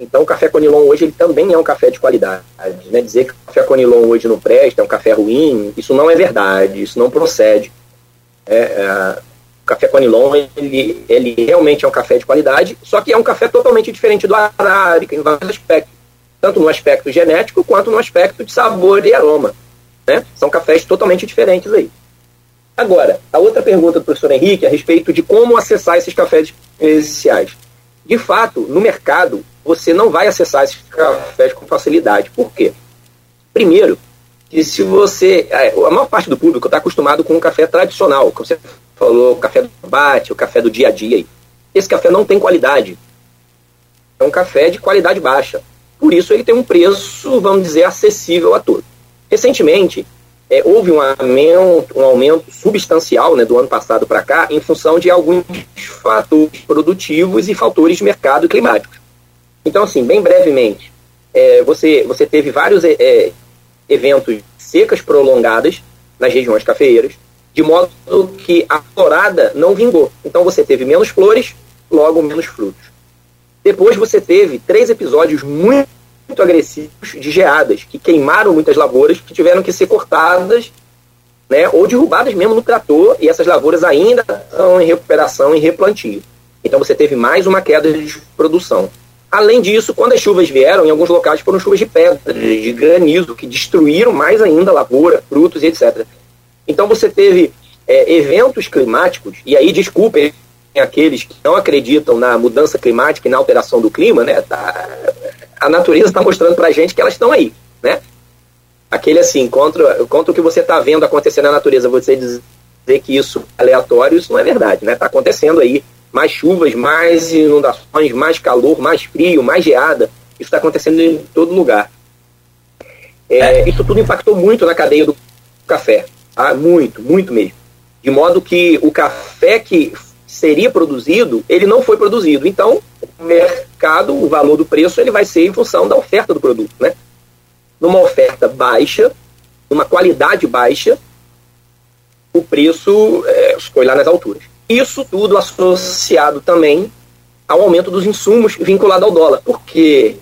Então, o café Conilon hoje ele também é um café de qualidade. Né? Dizer que o café Conilon hoje não presta, é um café ruim, isso não é verdade, isso não procede. É, é, o café Conilon ele, ele realmente é um café de qualidade, só que é um café totalmente diferente do arábica em vários aspectos, tanto no aspecto genético quanto no aspecto de sabor e aroma. Né? São cafés totalmente diferentes aí. Agora, a outra pergunta do professor Henrique é a respeito de como acessar esses cafés especiais. De fato, no mercado, você não vai acessar esses cafés com facilidade. Por quê? Primeiro, que se você. É, a maior parte do público está acostumado com um café tradicional, como você falou, o café do bate, o café do dia a dia. Esse café não tem qualidade. É um café de qualidade baixa. Por isso ele tem um preço, vamos dizer, acessível a todos. Recentemente, é, houve um aumento, um aumento substancial né, do ano passado para cá em função de alguns fatores produtivos e fatores de mercado climáticos. Então, assim, bem brevemente, é, você, você teve vários é, é eventos secas prolongadas nas regiões cafeeiras, de modo que a florada não vingou. Então você teve menos flores, logo menos frutos. Depois você teve três episódios muito muito agressivos de geadas, que queimaram muitas lavouras, que tiveram que ser cortadas né, ou derrubadas mesmo no trator, e essas lavouras ainda estão em recuperação e replantio. Então você teve mais uma queda de produção. Além disso, quando as chuvas vieram, em alguns locais foram chuvas de pedra, de granizo, que destruíram mais ainda a lavoura, frutos e etc. Então você teve é, eventos climáticos, e aí desculpem aqueles que não acreditam na mudança climática e na alteração do clima, né? Tá, a natureza está mostrando para a gente que elas estão aí, né? aquele assim, contra, contra o que você está vendo acontecer na natureza, você dizer que isso é aleatório, isso não é verdade, né? Está acontecendo aí mais chuvas, mais inundações, mais calor, mais frio, mais geada. Isso está acontecendo em todo lugar. É, é. Isso tudo impactou muito na cadeia do café. Tá? Muito, muito mesmo. De modo que o café que seria produzido, ele não foi produzido. Então, o mercado, o valor do preço, ele vai ser em função da oferta do produto. Né? Numa oferta baixa, numa qualidade baixa, o preço é, foi lá nas alturas. Isso tudo associado também ao aumento dos insumos vinculado ao dólar, porque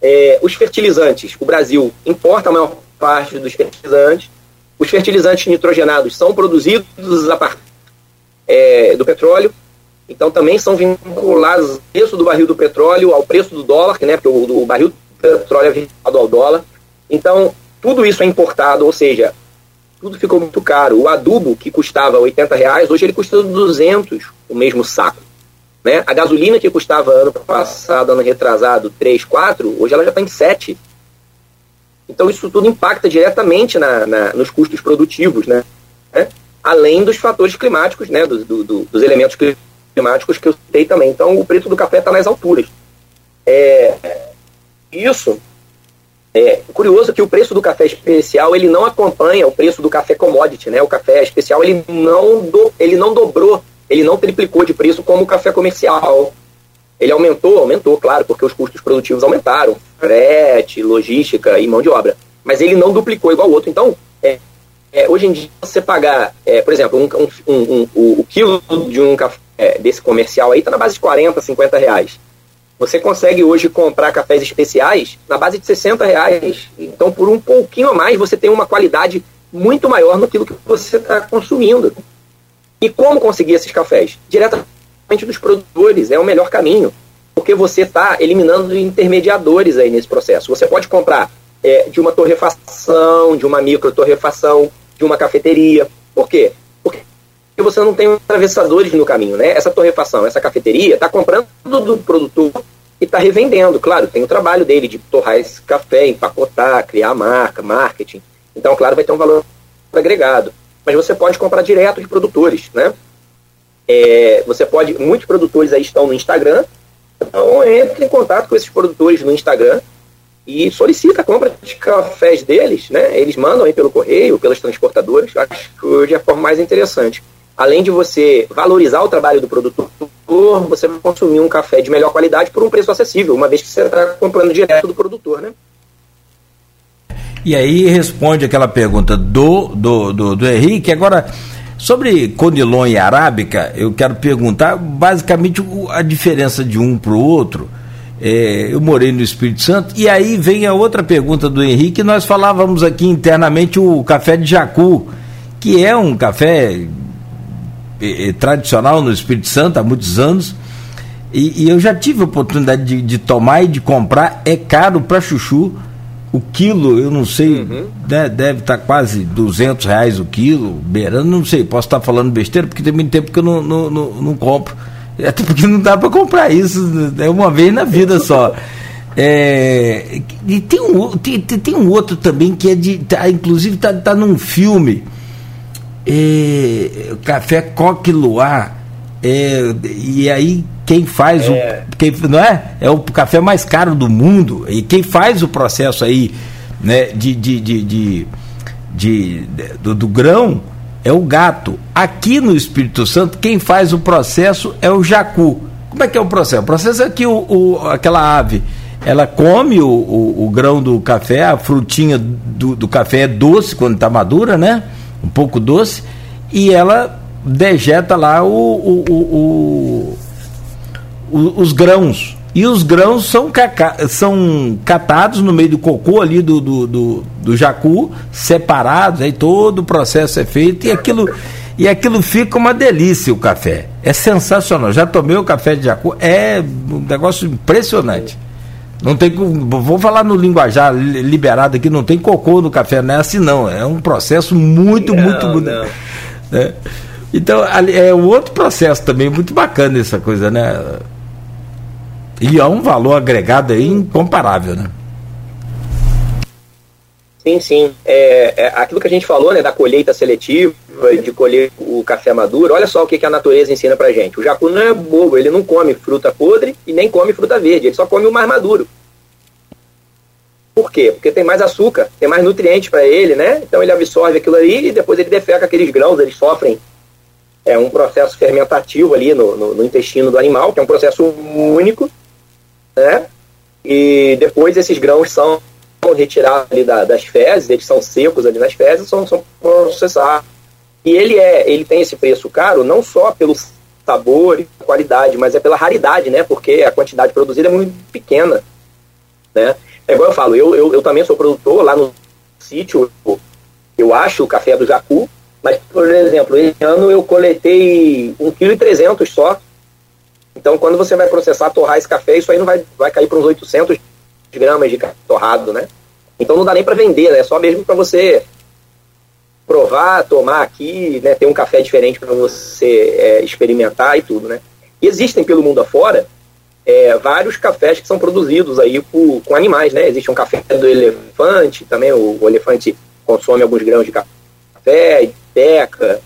é, os fertilizantes, o Brasil importa a maior parte dos fertilizantes, os fertilizantes nitrogenados são produzidos a partir é, do petróleo, então também são vinculados ao preço do barril do petróleo, ao preço do dólar, né, porque o, o barril do petróleo é vinculado ao dólar. Então, tudo isso é importado, ou seja, tudo ficou muito caro. O adubo, que custava 80 reais, hoje ele custa 200 o mesmo saco. Né? A gasolina que custava ano passado, ano retrasado, 3, 4, hoje ela já está em 7. Então isso tudo impacta diretamente na, na nos custos produtivos, né? É? Além dos fatores climáticos, né? Do, do, do, dos elementos climáticos que eu citei também. Então o preço do café está nas alturas. É, isso é curioso que o preço do café especial ele não acompanha o preço do café commodity, né? O café especial ele não, do, ele não dobrou, ele não triplicou de preço como o café comercial. Ele aumentou, aumentou, claro, porque os custos produtivos aumentaram, frete, logística e mão de obra. Mas ele não duplicou igual o outro. Então, é, é, hoje em dia, você pagar, é, por exemplo, um, um, um, o, quilo de um café desse comercial aí está na base de 40, 50 reais. Você consegue hoje comprar cafés especiais na base de 60 reais. Então, por um pouquinho a mais, você tem uma qualidade muito maior no que você está consumindo. E como conseguir esses cafés? Diretamente dos produtores, é o melhor caminho. Porque você está eliminando intermediadores aí nesse processo. Você pode comprar é, de uma torrefação, de uma micro torrefação, de uma cafeteria. Por quê? Porque você não tem atravessadores no caminho, né? Essa torrefação, essa cafeteria está comprando do produtor e está revendendo. Claro, tem o trabalho dele de torrar esse café, empacotar, criar marca, marketing. Então, claro, vai ter um valor agregado. Mas você pode comprar direto de produtores, né? É, você pode, muitos produtores aí estão no Instagram, então entre em contato com esses produtores no Instagram e solicita a compra de cafés deles, né? Eles mandam aí pelo correio, pelas transportadoras. Acho que hoje é a forma mais interessante além de você valorizar o trabalho do produtor, você vai consumir um café de melhor qualidade por um preço acessível, uma vez que você está comprando direto do produtor, né? E aí responde aquela pergunta do, do, do, do Henrique. Agora, sobre Conilon e Arábica, eu quero perguntar basicamente a diferença de um para o outro. É, eu morei no Espírito Santo, e aí vem a outra pergunta do Henrique. Nós falávamos aqui internamente o café de Jacu, que é um café eh, tradicional no Espírito Santo há muitos anos. E, e eu já tive a oportunidade de, de, tomar e de comprar. É caro para chuchu. O quilo, eu não sei, uhum. né, deve estar tá quase 200 reais o quilo, beirando, não sei, posso estar tá falando besteira, porque tem muito tempo que eu não, não, não, não compro. Até porque não dá para comprar isso, é uma vez na vida só. É, e tem um, tem, tem um outro também que é de. Tá, inclusive está tá num filme é, café Coque Luar. É, e aí quem faz é. o quem, não é é o café mais caro do mundo e quem faz o processo aí né de, de, de, de, de do, do, grão é o gato. Aqui no Espírito Santo quem faz o processo é o jacu. Como é que é o processo? O processo é que o, o aquela ave ela come o, o, o, grão do café a frutinha do, do café é doce quando está madura né? Um pouco doce, e ela dejeta lá o, o, os grãos. E os grãos são, caca, são catados no meio do cocô ali do, do, do, do, jacu, separados, aí todo o processo é feito e aquilo, e aquilo fica uma delícia o café. É sensacional. Já tomei o café de jacu, é um negócio impressionante. Não tem, vou falar no linguajar liberado aqui, não tem cocô no café, não é assim não. É um processo muito, não, muito bonito. Né? Então, é um outro processo também muito bacana essa coisa, né? E há um valor agregado aí incomparável, né? Sim, sim. É, é, aquilo que a gente falou, né, da colheita seletiva, de colher o café maduro, olha só o que, que a natureza ensina pra gente. O jacu não é bobo, ele não come fruta podre e nem come fruta verde, ele só come o mais maduro. Por quê? Porque tem mais açúcar, tem mais nutrientes para ele, né? Então ele absorve aquilo ali e depois ele defeca aqueles grãos, eles sofrem é, um processo fermentativo ali no, no, no intestino do animal, que é um processo único, né? E depois esses grãos são retirados ali da, das fezes, eles são secos ali nas fezes, são, são processados. E ele é, ele tem esse preço caro não só pelo sabor e qualidade, mas é pela raridade, né? Porque a quantidade produzida é muito pequena, né? É igual eu falo, eu, eu, eu também sou produtor lá no sítio, eu, acho o café do Jacu, mas, por exemplo, esse ano eu coletei 1,3 kg só. Então, quando você vai processar, torrar esse café, isso aí não vai, vai cair para uns 800 gramas de torrado, né? Então não dá nem para vender, né? é só mesmo para você provar, tomar aqui, né? ter um café diferente para você é, experimentar e tudo, né? E existem pelo mundo afora é, vários cafés que são produzidos aí por, com animais, né? Existe um café do elefante, também o, o elefante consome alguns grãos de café, peca,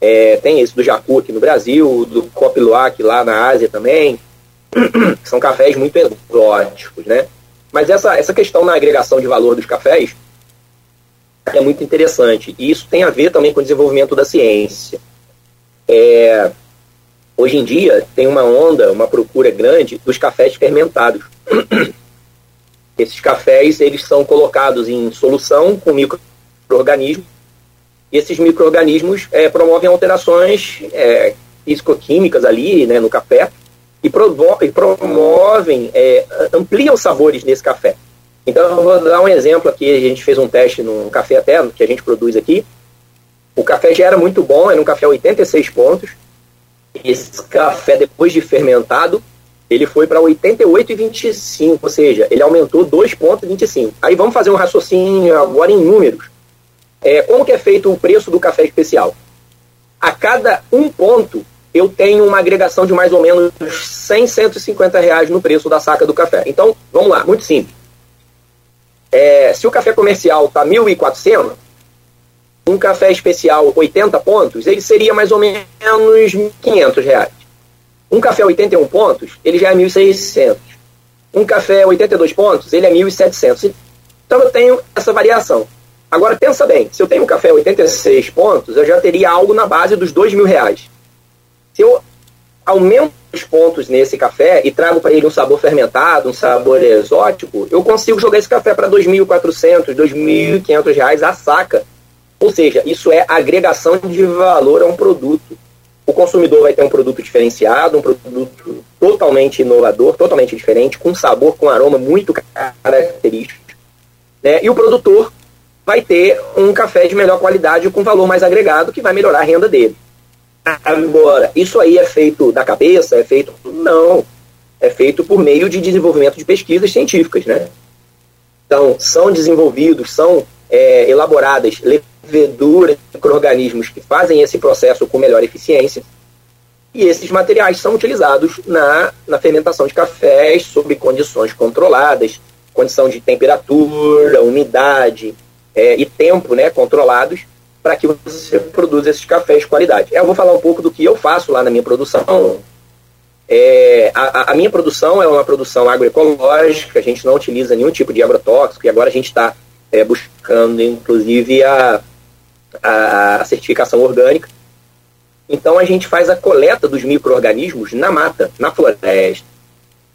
é, tem esse do jacu aqui no Brasil, do copiluac lá na Ásia também, são cafés muito exóticos, né? Mas essa, essa questão na agregação de valor dos cafés é muito interessante. E isso tem a ver também com o desenvolvimento da ciência. É, hoje em dia tem uma onda, uma procura grande dos cafés fermentados. Esses cafés eles são colocados em solução com micro-organismos e esses micro-organismos é, promovem alterações é, físico-químicas ali né, no café e, e promovem, é, ampliam sabores nesse café. Então, eu vou dar um exemplo aqui. A gente fez um teste no café eterno que a gente produz aqui. O café já era muito bom, era um café 86 pontos. Esse café, depois de fermentado, ele foi para 88,25, ou seja, ele aumentou 2,25. Aí vamos fazer um raciocínio agora em números. É, como que é feito o preço do café especial? A cada um ponto, eu tenho uma agregação de mais ou menos 100, 150 reais no preço da saca do café. Então, vamos lá, muito simples. É, se o café comercial está 1.400, um café especial 80 pontos, ele seria mais ou menos 1.500 reais. Um café 81 pontos, ele já é 1.600. Um café 82 pontos, ele é 1.700. Então eu tenho essa variação. Agora pensa bem, se eu tenho um café 86 pontos, eu já teria algo na base dos 2 mil reais. Se eu aumento os pontos nesse café e trago para ele um sabor fermentado, um sabor exótico, eu consigo jogar esse café para 2.400, 2.500 reais a saca. Ou seja, isso é agregação de valor a um produto. O consumidor vai ter um produto diferenciado, um produto totalmente inovador, totalmente diferente, com sabor, com aroma muito característico. Né? E o produtor vai ter um café de melhor qualidade com valor mais agregado que vai melhorar a renda dele. Agora, isso aí é feito da cabeça? É feito. Não. É feito por meio de desenvolvimento de pesquisas científicas, né? Então, são desenvolvidos, são é, elaboradas leveduras, micro-organismos que fazem esse processo com melhor eficiência. E esses materiais são utilizados na, na fermentação de cafés sob condições controladas, condição de temperatura, umidade é, e tempo né, controlados, para que você produza esses cafés de qualidade. Eu vou falar um pouco do que eu faço lá na minha produção. É, a, a, minha produção é uma produção agroecológica, a gente não utiliza nenhum tipo de agrotóxico, e agora a gente está é, buscando, inclusive, a, a, a certificação orgânica. Então a gente faz a coleta dos micro-organismos na mata, na floresta.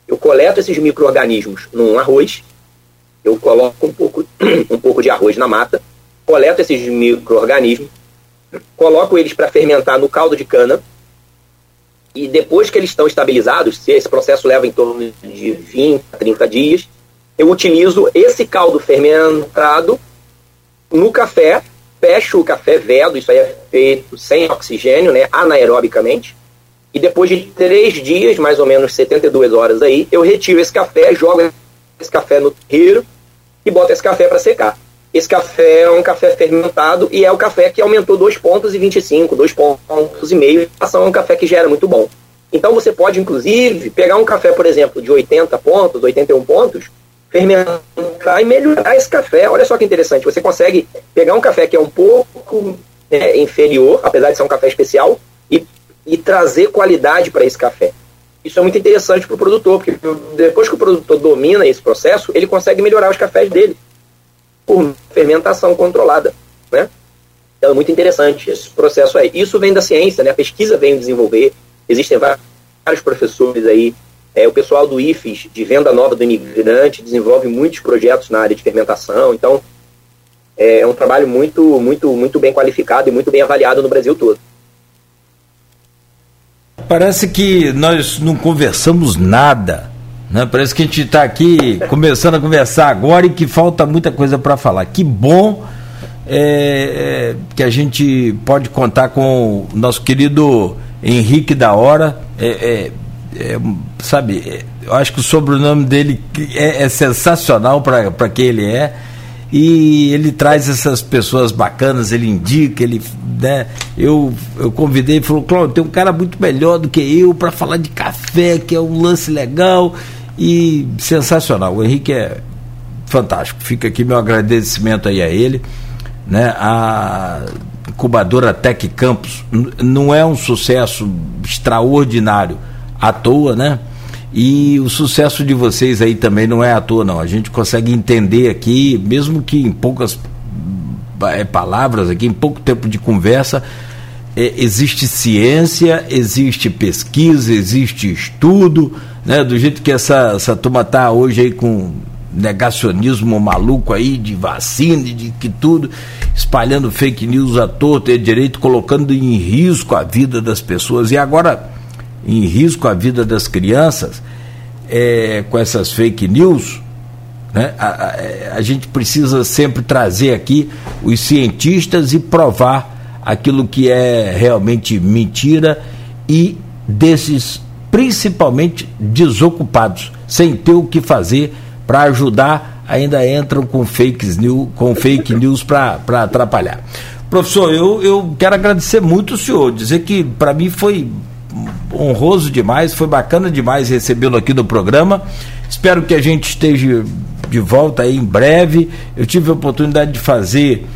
Eu coleto esses micro-organismos num arroz, eu coloco um pouco, um pouco de arroz na mata, coleto esses micro-organismos, coloco eles para fermentar no caldo de cana, e depois que eles estão estabilizados, se esse processo leva em torno de 20 a 30 dias, eu utilizo esse caldo fermentado no café, fecho o café, vedo, isso aí é feito sem oxigênio, né, anaerobicamente, e depois de três dias, mais ou menos 72 horas aí, eu retiro esse café, jogo esse café no terreiro e boto esse café para secar. Esse café é um café fermentado e é o café que aumentou 2 pontos e 25, 2 pontos e meio, em relação a um café que já era muito bom. Então você pode, inclusive, pegar um café, por exemplo, de 80 pontos, 81 pontos, fermentar e melhorar esse café. Olha só que interessante, você consegue pegar um café que é um pouco é, inferior, apesar de ser um café especial, e, e trazer qualidade para esse café. Isso é muito interessante para o produtor, porque depois que o produtor domina esse processo, ele consegue melhorar os cafés dele por fermentação controlada, né? Então é muito interessante esse processo aí. Isso vem da ciência, né? A pesquisa vem desenvolver. Existem vários professores aí. É, o pessoal do IFES, de venda nova do imigrante, desenvolve muitos projetos na área de fermentação. Então, é um trabalho muito, muito, muito bem qualificado e muito bem avaliado no Brasil todo. Parece que nós não conversamos nada. Né? Parece que a gente está aqui começando a conversar agora e que falta muita coisa para falar. Que bom é, é, que a gente pode contar com o nosso querido Henrique da Hora. É, é, é sabe, é, eu acho que o sobrenome dele é, sensacional para quem ele é e ele traz essas pessoas bacanas, ele indica, ele, né, eu, eu convidei e falou, Cláudio, tem um cara muito melhor do que eu para falar de café, que é um lance legal e sensacional. O Henrique é fantástico. Fica aqui meu agradecimento aí a ele, né? A incubadora Tec Campus não é um sucesso extraordinário à toa, né? E o sucesso de vocês aí também não é à toa, não. A gente consegue entender aqui, mesmo que em poucas é, palavras, aqui, em pouco tempo de conversa, é, existe ciência, existe pesquisa, existe estudo, né? Do jeito que essa, essa turma está hoje aí com negacionismo maluco aí de vacina, de que tudo, espalhando fake news à torta e direito, colocando em risco a vida das pessoas. E agora em risco a vida das crianças é, com essas fake news, né? A, a, a, gente precisa sempre trazer aqui os cientistas e provar aquilo que é realmente mentira e desses principalmente desocupados, sem ter o que fazer para ajudar, ainda entram com fake news, com fake news para atrapalhar. Professor, eu, eu quero agradecer muito o senhor, dizer que para mim foi honroso demais, foi bacana demais recebê-lo aqui no programa. Espero que a gente esteja de volta aí em breve. Eu tive a oportunidade de fazer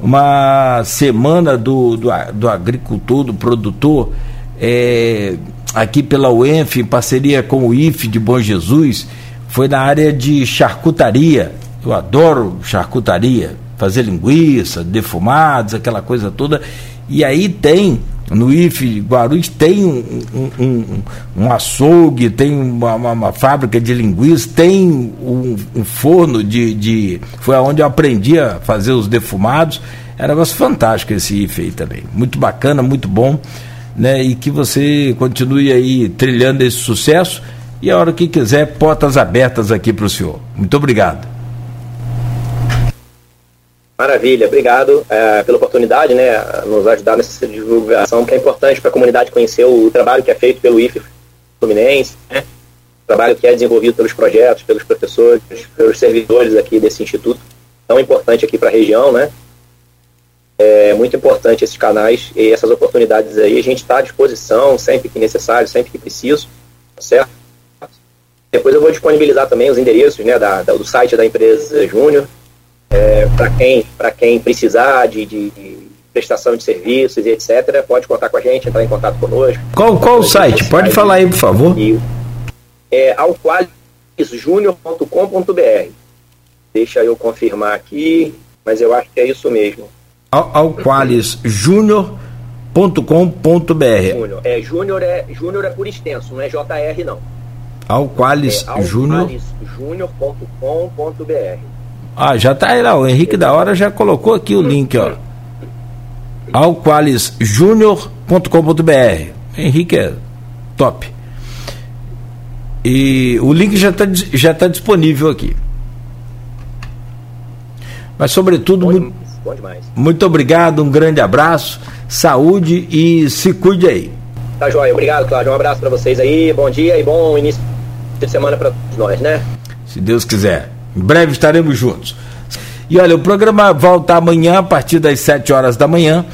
uma semana do, do, do agricultor, do produtor, é, aqui pela UENF, em parceria com o IFE de Bom Jesus. Foi na área de charcutaria. Eu adoro charcutaria, fazer linguiça, defumados, aquela coisa toda. E aí tem no IFE Guarulhos tem um, um, um, açougue, tem uma, uma, uma, fábrica de linguiça, tem um, um forno de, de. Foi onde eu aprendi a fazer os defumados. É um negócio fantástico esse IFE aí também. Muito bacana, muito bom. Né? E que você continue aí trilhando esse sucesso. E a hora que quiser, portas abertas aqui para o senhor. Muito obrigado. Maravilha, obrigado é, pela oportunidade, né, nos ajudar nessa divulgação, que é importante para a comunidade conhecer o trabalho que é feito pelo IFE Fluminense, né, trabalho que é desenvolvido pelos projetos, pelos professores, pelos servidores aqui desse instituto, tão importante aqui para a região, né, é muito importante esses canais e essas oportunidades aí, a gente está à disposição sempre que necessário, sempre que preciso, tá certo? Depois eu vou disponibilizar também os endereços, né, da, da do site da empresa Júnior, é, para quem, quem precisar de, de, de, prestação de serviços e etc., pode contar com a gente, entrar em contato conosco. Qual, qual o site? Pode falar aí, por favor. E, é alqualisjunior.com.br. Deixa eu confirmar aqui, mas eu acho que é isso mesmo. alqualisjunior.com.br É, Júnior é, Júnior é por extenso, não é JR não. Alqualis é, ah, já tá aí lá, o Henrique da Hora já colocou aqui o link, ó. alqualisjunior.com.br. Henrique é top. E o link já está já tá disponível aqui. Mas sobretudo, bom, muito, bom muito obrigado, um grande abraço, saúde e se cuide aí. Tá joia, obrigado, Cláudio. Um abraço para vocês aí, bom dia e bom início de semana para nós, né? Se Deus quiser. Em breve estaremos juntos. E olha, o programa volta amanhã a partir das 7 horas da manhã.